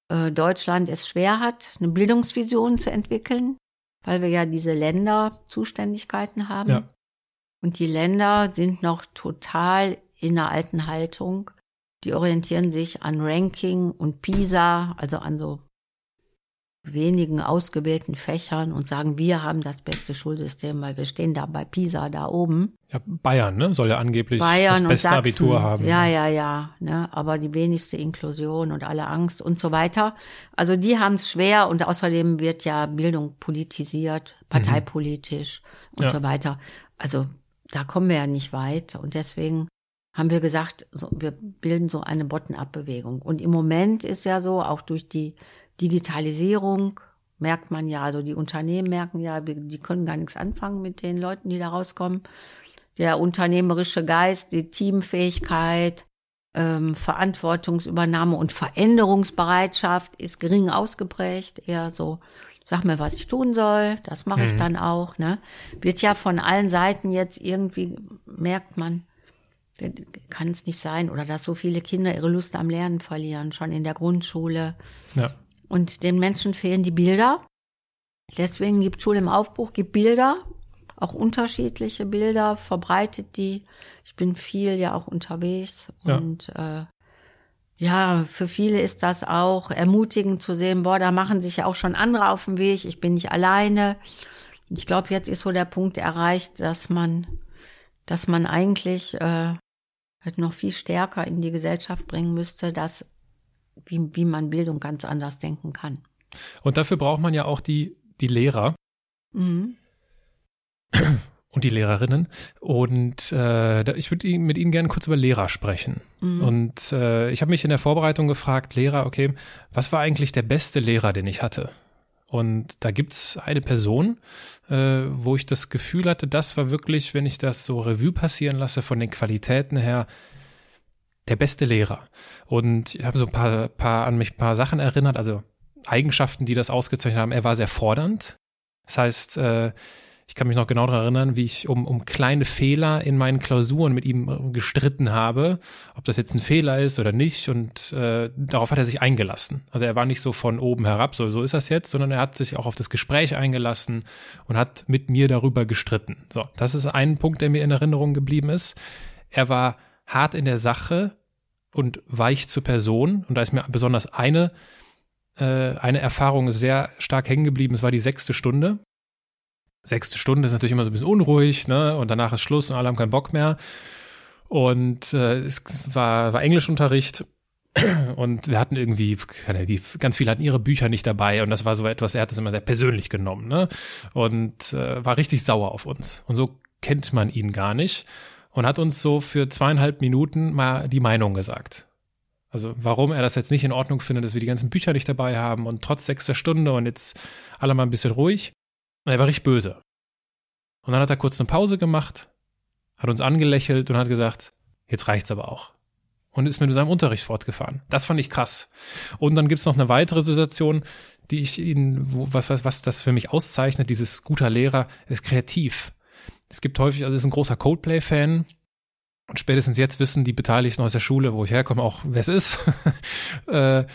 äh, Deutschland es schwer hat, eine Bildungsvision zu entwickeln, weil wir ja diese Länderzuständigkeiten haben. Ja. Und die Länder sind noch total in der alten Haltung. Die orientieren sich an Ranking und PISA, also an so wenigen ausgewählten Fächern und sagen, wir haben das beste Schulsystem, weil wir stehen da bei PISA da oben. Ja, Bayern, ne, soll ja angeblich Bayern das beste Abitur haben. Ja, ja, ja, ne, aber die wenigste Inklusion und alle Angst und so weiter. Also die haben es schwer und außerdem wird ja Bildung politisiert, parteipolitisch mhm. und ja. so weiter. Also da kommen wir ja nicht weit und deswegen haben wir gesagt, wir bilden so eine Bottom-up-Bewegung. Und im Moment ist ja so, auch durch die Digitalisierung merkt man ja, also die Unternehmen merken ja, die können gar nichts anfangen mit den Leuten, die da rauskommen. Der unternehmerische Geist, die Teamfähigkeit, ähm, Verantwortungsübernahme und Veränderungsbereitschaft ist gering ausgeprägt, eher so, sag mir, was ich tun soll, das mache mhm. ich dann auch, ne? Wird ja von allen Seiten jetzt irgendwie, merkt man, kann es nicht sein, oder dass so viele Kinder ihre Lust am Lernen verlieren, schon in der Grundschule. Ja. Und den Menschen fehlen die Bilder. Deswegen gibt Schule im Aufbruch, gibt Bilder, auch unterschiedliche Bilder, verbreitet die. Ich bin viel ja auch unterwegs ja. und äh, ja, für viele ist das auch ermutigend zu sehen, boah, da machen sich ja auch schon andere auf den Weg, ich bin nicht alleine. Ich glaube, jetzt ist so der Punkt erreicht, dass man, dass man eigentlich äh, halt noch viel stärker in die Gesellschaft bringen müsste, dass wie, wie man Bildung ganz anders denken kann. Und dafür braucht man ja auch die, die Lehrer. Mhm. [clears throat] Und die Lehrerinnen. Und äh, ich würde mit Ihnen gerne kurz über Lehrer sprechen. Mhm. Und äh, ich habe mich in der Vorbereitung gefragt, Lehrer, okay, was war eigentlich der beste Lehrer, den ich hatte? Und da gibt's eine Person, äh, wo ich das Gefühl hatte, das war wirklich, wenn ich das so Revue passieren lasse, von den Qualitäten her, der beste Lehrer. Und ich habe so ein paar, paar an mich ein paar Sachen erinnert, also Eigenschaften, die das ausgezeichnet haben. Er war sehr fordernd. Das heißt, äh, ich kann mich noch genau daran erinnern, wie ich um, um kleine Fehler in meinen Klausuren mit ihm gestritten habe, ob das jetzt ein Fehler ist oder nicht. Und äh, darauf hat er sich eingelassen. Also er war nicht so von oben herab, so, so ist das jetzt, sondern er hat sich auch auf das Gespräch eingelassen und hat mit mir darüber gestritten. So, das ist ein Punkt, der mir in Erinnerung geblieben ist. Er war hart in der Sache, und weich zur Person. Und da ist mir besonders eine, äh, eine Erfahrung sehr stark hängen geblieben. Es war die sechste Stunde. Sechste Stunde ist natürlich immer so ein bisschen unruhig, ne? Und danach ist Schluss und alle haben keinen Bock mehr. Und äh, es war, war Englischunterricht und wir hatten irgendwie, ganz viele hatten ihre Bücher nicht dabei und das war so etwas, er hat es immer sehr persönlich genommen, ne? Und äh, war richtig sauer auf uns. Und so kennt man ihn gar nicht und hat uns so für zweieinhalb Minuten mal die Meinung gesagt. Also warum er das jetzt nicht in Ordnung findet, dass wir die ganzen Bücher nicht dabei haben und trotz sechster Stunde und jetzt alle mal ein bisschen ruhig. Und er war richtig böse. Und dann hat er kurz eine Pause gemacht, hat uns angelächelt und hat gesagt, jetzt reicht's aber auch. Und ist mit seinem Unterricht fortgefahren. Das fand ich krass. Und dann gibt's noch eine weitere Situation, die ich Ihnen, was, was, was das für mich auszeichnet, dieses guter Lehrer, ist kreativ. Es gibt häufig, also ist ein großer Coldplay-Fan. Und spätestens jetzt wissen die Beteiligten aus der Schule, wo ich herkomme, auch, wer es ist. [laughs] Äh,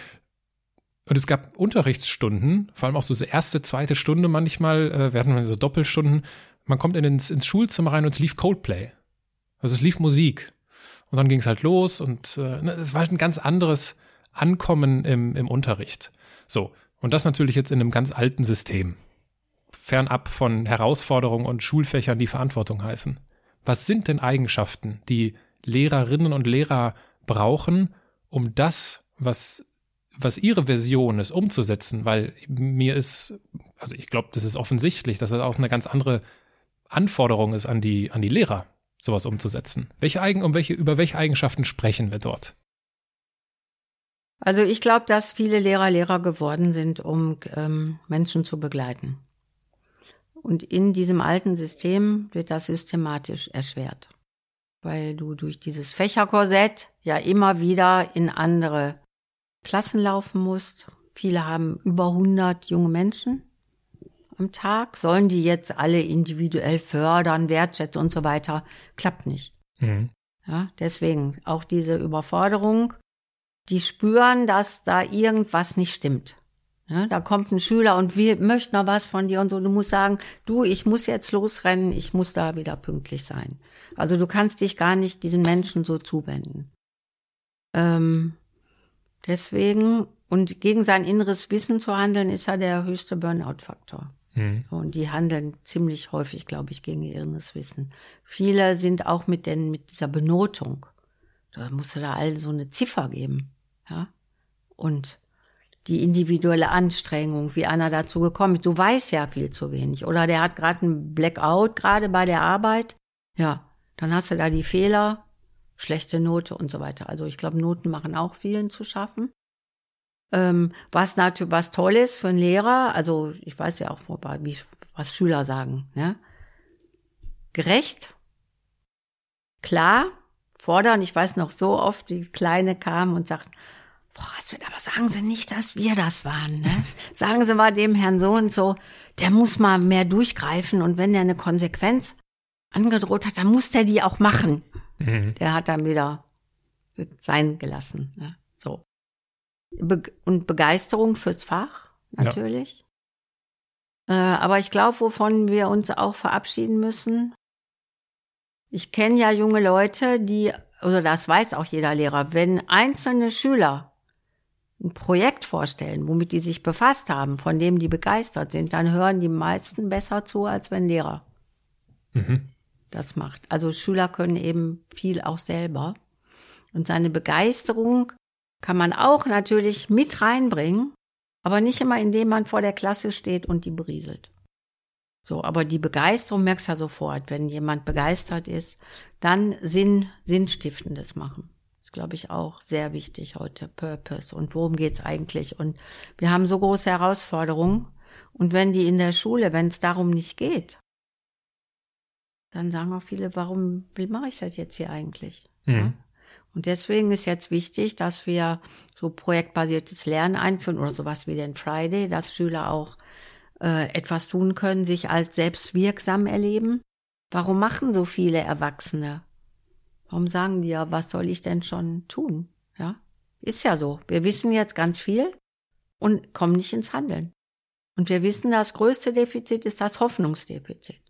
und es gab Unterrichtsstunden, vor allem auch so erste, zweite Stunde manchmal, äh, wir hatten so Doppelstunden. Man kommt in ins, ins Schulzimmer rein und es lief Coldplay. Also es lief Musik. Und dann ging es halt los und äh, ne, es war halt ein ganz anderes Ankommen im, im Unterricht. So. Und das natürlich jetzt in einem ganz alten System fernab von Herausforderungen und Schulfächern, die Verantwortung heißen. Was sind denn Eigenschaften, die Lehrerinnen und Lehrer brauchen, um das, was, was ihre Version ist, umzusetzen? Weil mir ist, also ich glaube, das ist offensichtlich, dass das auch eine ganz andere Anforderung ist an die, an die Lehrer, sowas umzusetzen. Welche Eigen, um welche, über welche Eigenschaften sprechen wir dort? Also ich glaube, dass viele Lehrer Lehrer geworden sind, um ähm, Menschen zu begleiten. Und in diesem alten System wird das systematisch erschwert, weil du durch dieses Fächerkorsett ja immer wieder in andere Klassen laufen musst. Viele haben über 100 junge Menschen am Tag. Sollen die jetzt alle individuell fördern, wertschätzen und so weiter? Klappt nicht. Mhm. Ja, deswegen auch diese Überforderung. Die spüren, dass da irgendwas nicht stimmt. Ja, da kommt ein Schüler und will, möchte noch was von dir und so. Du musst sagen, du, ich muss jetzt losrennen, ich muss da wieder pünktlich sein. Also du kannst dich gar nicht diesen Menschen so zuwenden. Ähm, deswegen, und gegen sein inneres Wissen zu handeln, ist ja der höchste Burnout-Faktor. Mhm. Und die handeln ziemlich häufig, glaube ich, gegen ihr inneres Wissen. Viele sind auch mit, den, mit dieser Benotung. Da musst du da all so eine Ziffer geben. Ja. Und die individuelle Anstrengung, wie einer dazu gekommen ist. Du weißt ja viel zu wenig. Oder der hat gerade einen Blackout, gerade bei der Arbeit. Ja, dann hast du da die Fehler, schlechte Note und so weiter. Also ich glaube, Noten machen auch vielen zu schaffen. Ähm, was natürlich was toll ist für einen Lehrer, also ich weiß ja auch, wie, was Schüler sagen, ne? Gerecht, klar, fordern. Ich weiß noch so oft, wie Kleine kamen und sagten, Frau Raswed, aber sagen Sie nicht, dass wir das waren. Ne? [laughs] sagen Sie mal dem Herrn so und so, der muss mal mehr durchgreifen und wenn der eine Konsequenz angedroht hat, dann muss der die auch machen. Mhm. Der hat dann wieder sein gelassen. Ne? So. Be und Begeisterung fürs Fach, natürlich. Ja. Äh, aber ich glaube, wovon wir uns auch verabschieden müssen, ich kenne ja junge Leute, die, oder das weiß auch jeder Lehrer, wenn einzelne Schüler ein Projekt vorstellen, womit die sich befasst haben, von dem die begeistert sind, dann hören die meisten besser zu, als wenn Lehrer mhm. das macht. Also Schüler können eben viel auch selber. Und seine Begeisterung kann man auch natürlich mit reinbringen, aber nicht immer, indem man vor der Klasse steht und die berieselt. So, aber die Begeisterung merkst du ja sofort, wenn jemand begeistert ist, dann Sinn, Sinnstiftendes machen glaube ich, auch sehr wichtig heute, Purpose und worum geht's eigentlich. Und wir haben so große Herausforderungen. Und wenn die in der Schule, wenn es darum nicht geht, dann sagen auch viele, warum mache ich das jetzt hier eigentlich? Mhm. Und deswegen ist jetzt wichtig, dass wir so projektbasiertes Lernen einführen oder sowas wie den Friday, dass Schüler auch äh, etwas tun können, sich als selbstwirksam erleben. Warum machen so viele Erwachsene Warum sagen die ja, was soll ich denn schon tun? Ja, ist ja so. Wir wissen jetzt ganz viel und kommen nicht ins Handeln. Und wir wissen, das größte Defizit ist das Hoffnungsdefizit.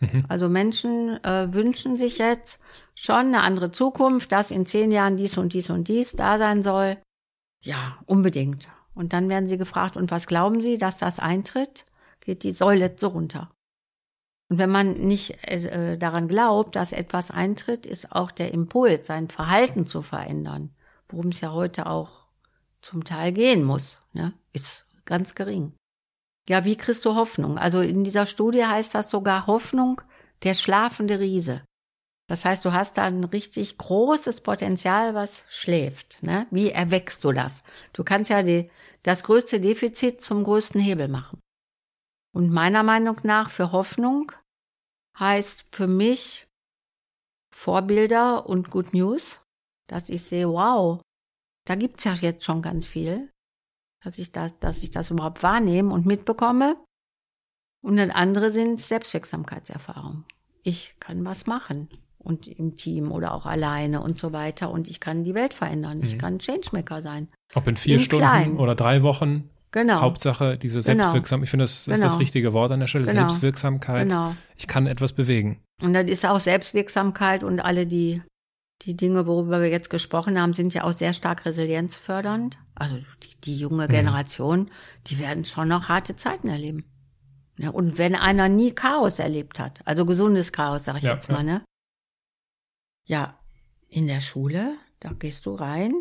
Mhm. Also Menschen äh, wünschen sich jetzt schon eine andere Zukunft, dass in zehn Jahren dies und dies und dies da sein soll. Ja, unbedingt. Und dann werden sie gefragt, und was glauben Sie, dass das eintritt? Geht die Säule so runter. Und wenn man nicht äh, daran glaubt, dass etwas eintritt, ist auch der Impuls, sein Verhalten zu verändern, worum es ja heute auch zum Teil gehen muss, ne, ist ganz gering. Ja, wie kriegst du Hoffnung? Also in dieser Studie heißt das sogar Hoffnung, der schlafende Riese. Das heißt, du hast da ein richtig großes Potenzial, was schläft. Ne? Wie erweckst du das? Du kannst ja die, das größte Defizit zum größten Hebel machen. Und meiner Meinung nach für Hoffnung heißt für mich Vorbilder und Good News, dass ich sehe, wow, da gibt's ja jetzt schon ganz viel, dass ich das, dass ich das überhaupt wahrnehme und mitbekomme. Und das andere sind Selbstwirksamkeitserfahrungen. Ich kann was machen und im Team oder auch alleine und so weiter und ich kann die Welt verändern. Ich mhm. kann Changemaker sein. Ob in vier in Stunden klein. oder drei Wochen. Genau. Hauptsache diese genau. Selbstwirksamkeit. Ich finde, das, das genau. ist das richtige Wort an der Stelle. Genau. Selbstwirksamkeit. Genau. Ich kann etwas bewegen. Und das ist auch Selbstwirksamkeit und alle die, die Dinge, worüber wir jetzt gesprochen haben, sind ja auch sehr stark resilienzfördernd. Also die, die junge mhm. Generation, mhm. die werden schon noch harte Zeiten erleben. Ja, und wenn einer nie Chaos erlebt hat, also gesundes Chaos, sag ich ja, jetzt mal, ne? Ja, in der Schule, da gehst du rein.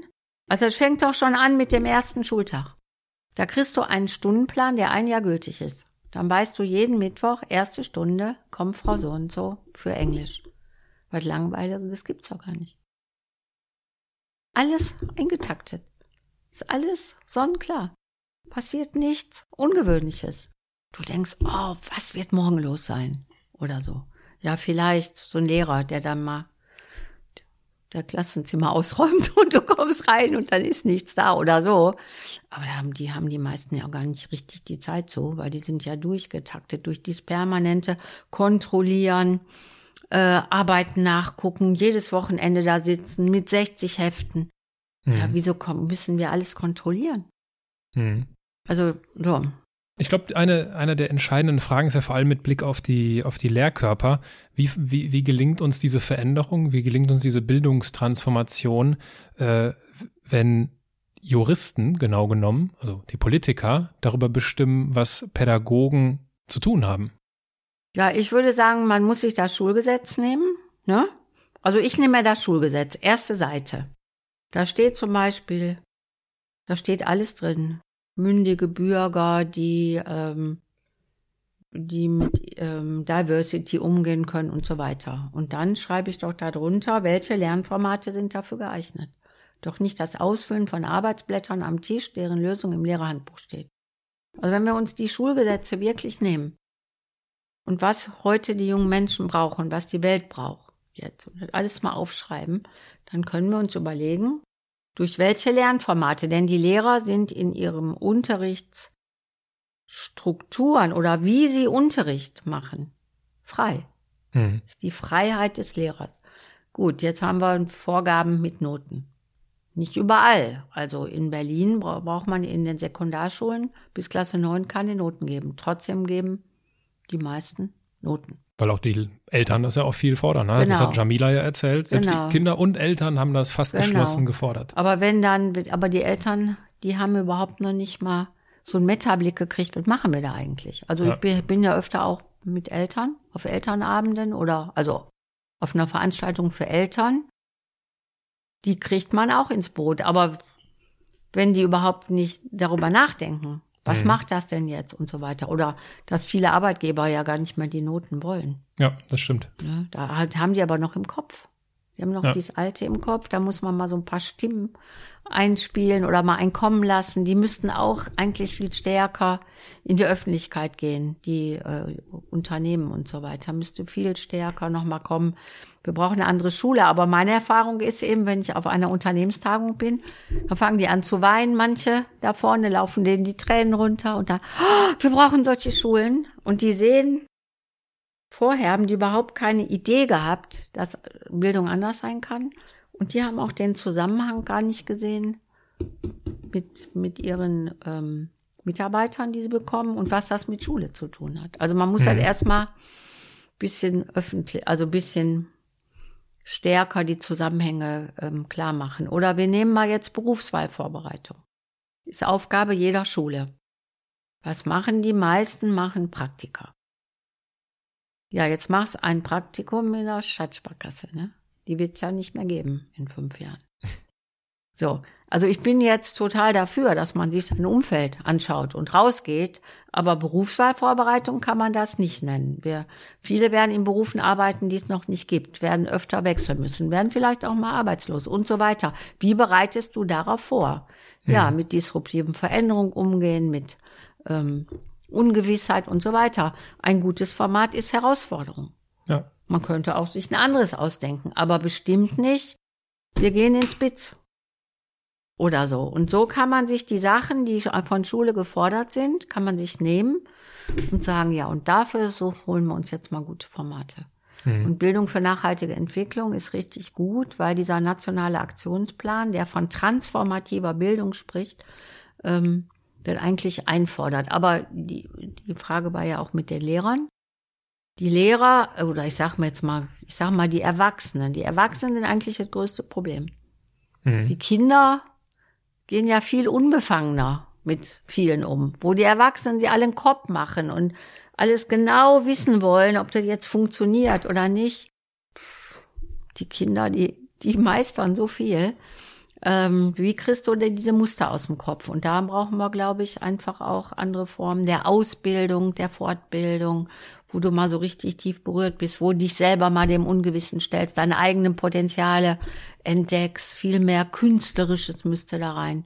Also es fängt doch schon an mit dem ersten Schultag. Da kriegst du einen Stundenplan, der ein Jahr gültig ist. Dann weißt du jeden Mittwoch, erste Stunde, kommt Frau so und so für Englisch. Was Langweiliges gibt's doch gar nicht. Alles eingetaktet. Ist alles sonnenklar. Passiert nichts Ungewöhnliches. Du denkst, oh, was wird morgen los sein? Oder so. Ja, vielleicht so ein Lehrer, der dann mal der Klassenzimmer ausräumt [laughs] und du kommst rein und dann ist nichts da oder so. Aber da haben die haben die meisten ja gar nicht richtig die Zeit so, weil die sind ja durchgetaktet durch dieses permanente Kontrollieren, äh, Arbeiten nachgucken, jedes Wochenende da sitzen mit 60 Heften. Mhm. Ja, wieso kommen, müssen wir alles kontrollieren? Mhm. Also, so. Ich glaube, eine, eine der entscheidenden Fragen ist ja vor allem mit Blick auf die, auf die Lehrkörper. Wie, wie, wie gelingt uns diese Veränderung? Wie gelingt uns diese Bildungstransformation, äh, wenn Juristen, genau genommen, also die Politiker, darüber bestimmen, was Pädagogen zu tun haben? Ja, ich würde sagen, man muss sich das Schulgesetz nehmen, ne? Also ich nehme mir das Schulgesetz, erste Seite. Da steht zum Beispiel, da steht alles drin mündige Bürger, die, ähm, die mit ähm, Diversity umgehen können und so weiter. Und dann schreibe ich doch darunter, welche Lernformate sind dafür geeignet. Doch nicht das Ausfüllen von Arbeitsblättern am Tisch, deren Lösung im Lehrerhandbuch steht. Also wenn wir uns die Schulgesetze wirklich nehmen und was heute die jungen Menschen brauchen, was die Welt braucht, jetzt und alles mal aufschreiben, dann können wir uns überlegen, durch welche Lernformate? Denn die Lehrer sind in ihrem Unterrichtsstrukturen oder wie sie Unterricht machen frei. Mhm. Das ist die Freiheit des Lehrers. Gut, jetzt haben wir Vorgaben mit Noten. Nicht überall. Also in Berlin braucht man in den Sekundarschulen bis Klasse 9 keine Noten geben. Trotzdem geben die meisten Noten. Weil auch die Eltern das ja auch viel fordern. Ne? Genau. Das hat Jamila ja erzählt. Selbst genau. die Kinder und Eltern haben das fast genau. geschlossen gefordert. Aber wenn dann, aber die Eltern, die haben überhaupt noch nicht mal so einen Metablick gekriegt, was machen wir da eigentlich? Also ja. ich bin ja öfter auch mit Eltern auf Elternabenden oder also auf einer Veranstaltung für Eltern. Die kriegt man auch ins Boot. Aber wenn die überhaupt nicht darüber nachdenken, was mhm. macht das denn jetzt und so weiter? Oder dass viele Arbeitgeber ja gar nicht mehr die Noten wollen. Ja, das stimmt. Ja, da haben die aber noch im Kopf. Die haben noch ja. dieses Alte im Kopf, da muss man mal so ein paar Stimmen einspielen oder mal einkommen lassen. Die müssten auch eigentlich viel stärker in die Öffentlichkeit gehen, die äh, Unternehmen und so weiter. Müsste viel stärker nochmal kommen. Wir brauchen eine andere Schule. Aber meine Erfahrung ist eben, wenn ich auf einer Unternehmenstagung bin, dann fangen die an zu weinen. Manche da vorne laufen denen die Tränen runter und dann, oh, wir brauchen solche Schulen. Und die sehen, Vorher haben die überhaupt keine Idee gehabt, dass Bildung anders sein kann. Und die haben auch den Zusammenhang gar nicht gesehen mit, mit ihren ähm, Mitarbeitern, die sie bekommen und was das mit Schule zu tun hat. Also man muss halt mhm. halt erstmal bisschen öffentlich, also bisschen stärker die Zusammenhänge ähm, klar machen. Oder wir nehmen mal jetzt Berufswahlvorbereitung. Ist Aufgabe jeder Schule. Was machen die meisten? Machen Praktika. Ja, jetzt machst ein Praktikum in der Stadtsparkasse, ne? Die wird es ja nicht mehr geben in fünf Jahren. So, also ich bin jetzt total dafür, dass man sich sein Umfeld anschaut und rausgeht, aber Berufswahlvorbereitung kann man das nicht nennen. Wir, viele werden in Berufen arbeiten, die es noch nicht gibt, werden öfter wechseln müssen, werden vielleicht auch mal arbeitslos und so weiter. Wie bereitest du darauf vor? Hm. Ja, mit disruptiven Veränderungen umgehen, mit ähm, Ungewissheit und so weiter. Ein gutes Format ist Herausforderung. Ja. Man könnte auch sich ein anderes ausdenken, aber bestimmt nicht. Wir gehen ins Spitz. Oder so. Und so kann man sich die Sachen, die von Schule gefordert sind, kann man sich nehmen und sagen, ja, und dafür so holen wir uns jetzt mal gute Formate. Mhm. Und Bildung für nachhaltige Entwicklung ist richtig gut, weil dieser nationale Aktionsplan, der von transformativer Bildung spricht, ähm, das eigentlich einfordert. Aber die, die Frage war ja auch mit den Lehrern. Die Lehrer, oder ich sag mal jetzt mal, ich sag mal die Erwachsenen. Die Erwachsenen sind eigentlich das größte Problem. Mhm. Die Kinder gehen ja viel unbefangener mit vielen um, wo die Erwachsenen sie alle einen Kopf machen und alles genau wissen wollen, ob das jetzt funktioniert oder nicht. die Kinder, die, die meistern so viel. Ähm, wie kriegst du denn diese Muster aus dem Kopf? Und da brauchen wir, glaube ich, einfach auch andere Formen der Ausbildung, der Fortbildung, wo du mal so richtig tief berührt bist, wo du dich selber mal dem Ungewissen stellst, deine eigenen Potenziale entdeckst, viel mehr Künstlerisches müsste da rein.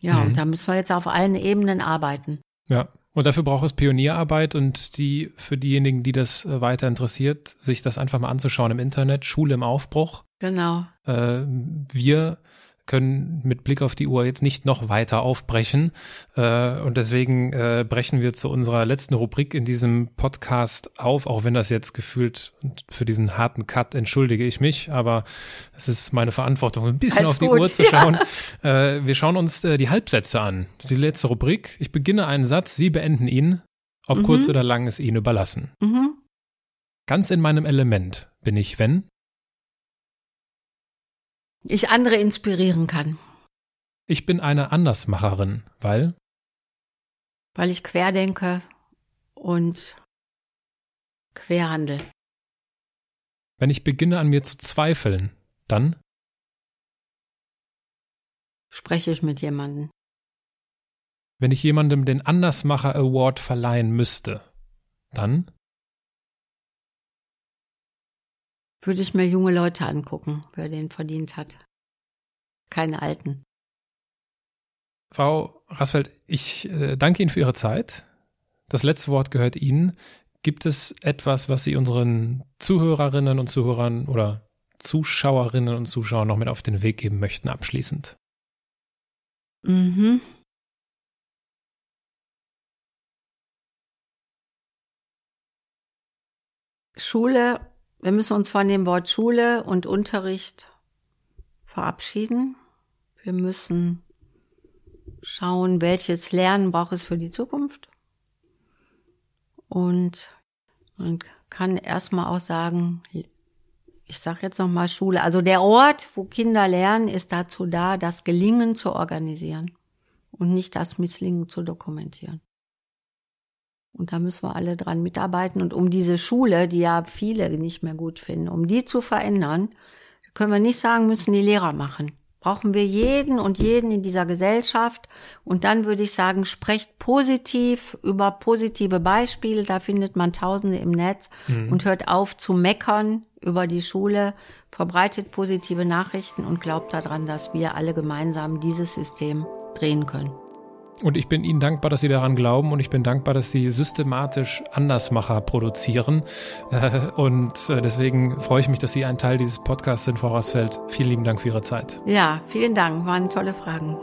Ja, mhm. und da müssen wir jetzt auf allen Ebenen arbeiten. Ja, und dafür braucht es Pionierarbeit und die für diejenigen, die das äh, weiter interessiert, sich das einfach mal anzuschauen im Internet, Schule im Aufbruch. Genau. Äh, wir können mit Blick auf die Uhr jetzt nicht noch weiter aufbrechen. Äh, und deswegen äh, brechen wir zu unserer letzten Rubrik in diesem Podcast auf, auch wenn das jetzt gefühlt für diesen harten Cut entschuldige ich mich, aber es ist meine Verantwortung, ein bisschen Alles auf die gut, Uhr zu schauen. Ja. Äh, wir schauen uns äh, die Halbsätze an. Die letzte Rubrik. Ich beginne einen Satz, Sie beenden ihn. Ob mhm. kurz oder lang ist Ihnen überlassen. Mhm. Ganz in meinem Element bin ich, wenn ich andere inspirieren kann. Ich bin eine Andersmacherin, weil? Weil ich querdenke und querhandel. Wenn ich beginne an mir zu zweifeln, dann? Spreche ich mit jemandem. Wenn ich jemandem den Andersmacher Award verleihen müsste, dann? Würde ich mir junge Leute angucken, wer den verdient hat. Keine alten. Frau Rassfeld, ich äh, danke Ihnen für Ihre Zeit. Das letzte Wort gehört Ihnen. Gibt es etwas, was Sie unseren Zuhörerinnen und Zuhörern oder Zuschauerinnen und Zuschauern noch mit auf den Weg geben möchten, abschließend? Mhm. Schule wir müssen uns von dem Wort Schule und Unterricht verabschieden. Wir müssen schauen, welches Lernen braucht es für die Zukunft. Und man kann erstmal auch sagen, ich sage jetzt nochmal Schule, also der Ort, wo Kinder lernen, ist dazu da, das Gelingen zu organisieren und nicht das Misslingen zu dokumentieren. Und da müssen wir alle dran mitarbeiten. Und um diese Schule, die ja viele nicht mehr gut finden, um die zu verändern, können wir nicht sagen, müssen die Lehrer machen. Brauchen wir jeden und jeden in dieser Gesellschaft. Und dann würde ich sagen, sprecht positiv über positive Beispiele. Da findet man Tausende im Netz mhm. und hört auf zu meckern über die Schule. Verbreitet positive Nachrichten und glaubt daran, dass wir alle gemeinsam dieses System drehen können. Und ich bin Ihnen dankbar, dass Sie daran glauben und ich bin dankbar, dass Sie systematisch Andersmacher produzieren. Äh, und äh, deswegen freue ich mich, dass Sie ein Teil dieses Podcasts sind, Frau Rassfeld. Vielen lieben Dank für Ihre Zeit. Ja, vielen Dank. Waren tolle Fragen.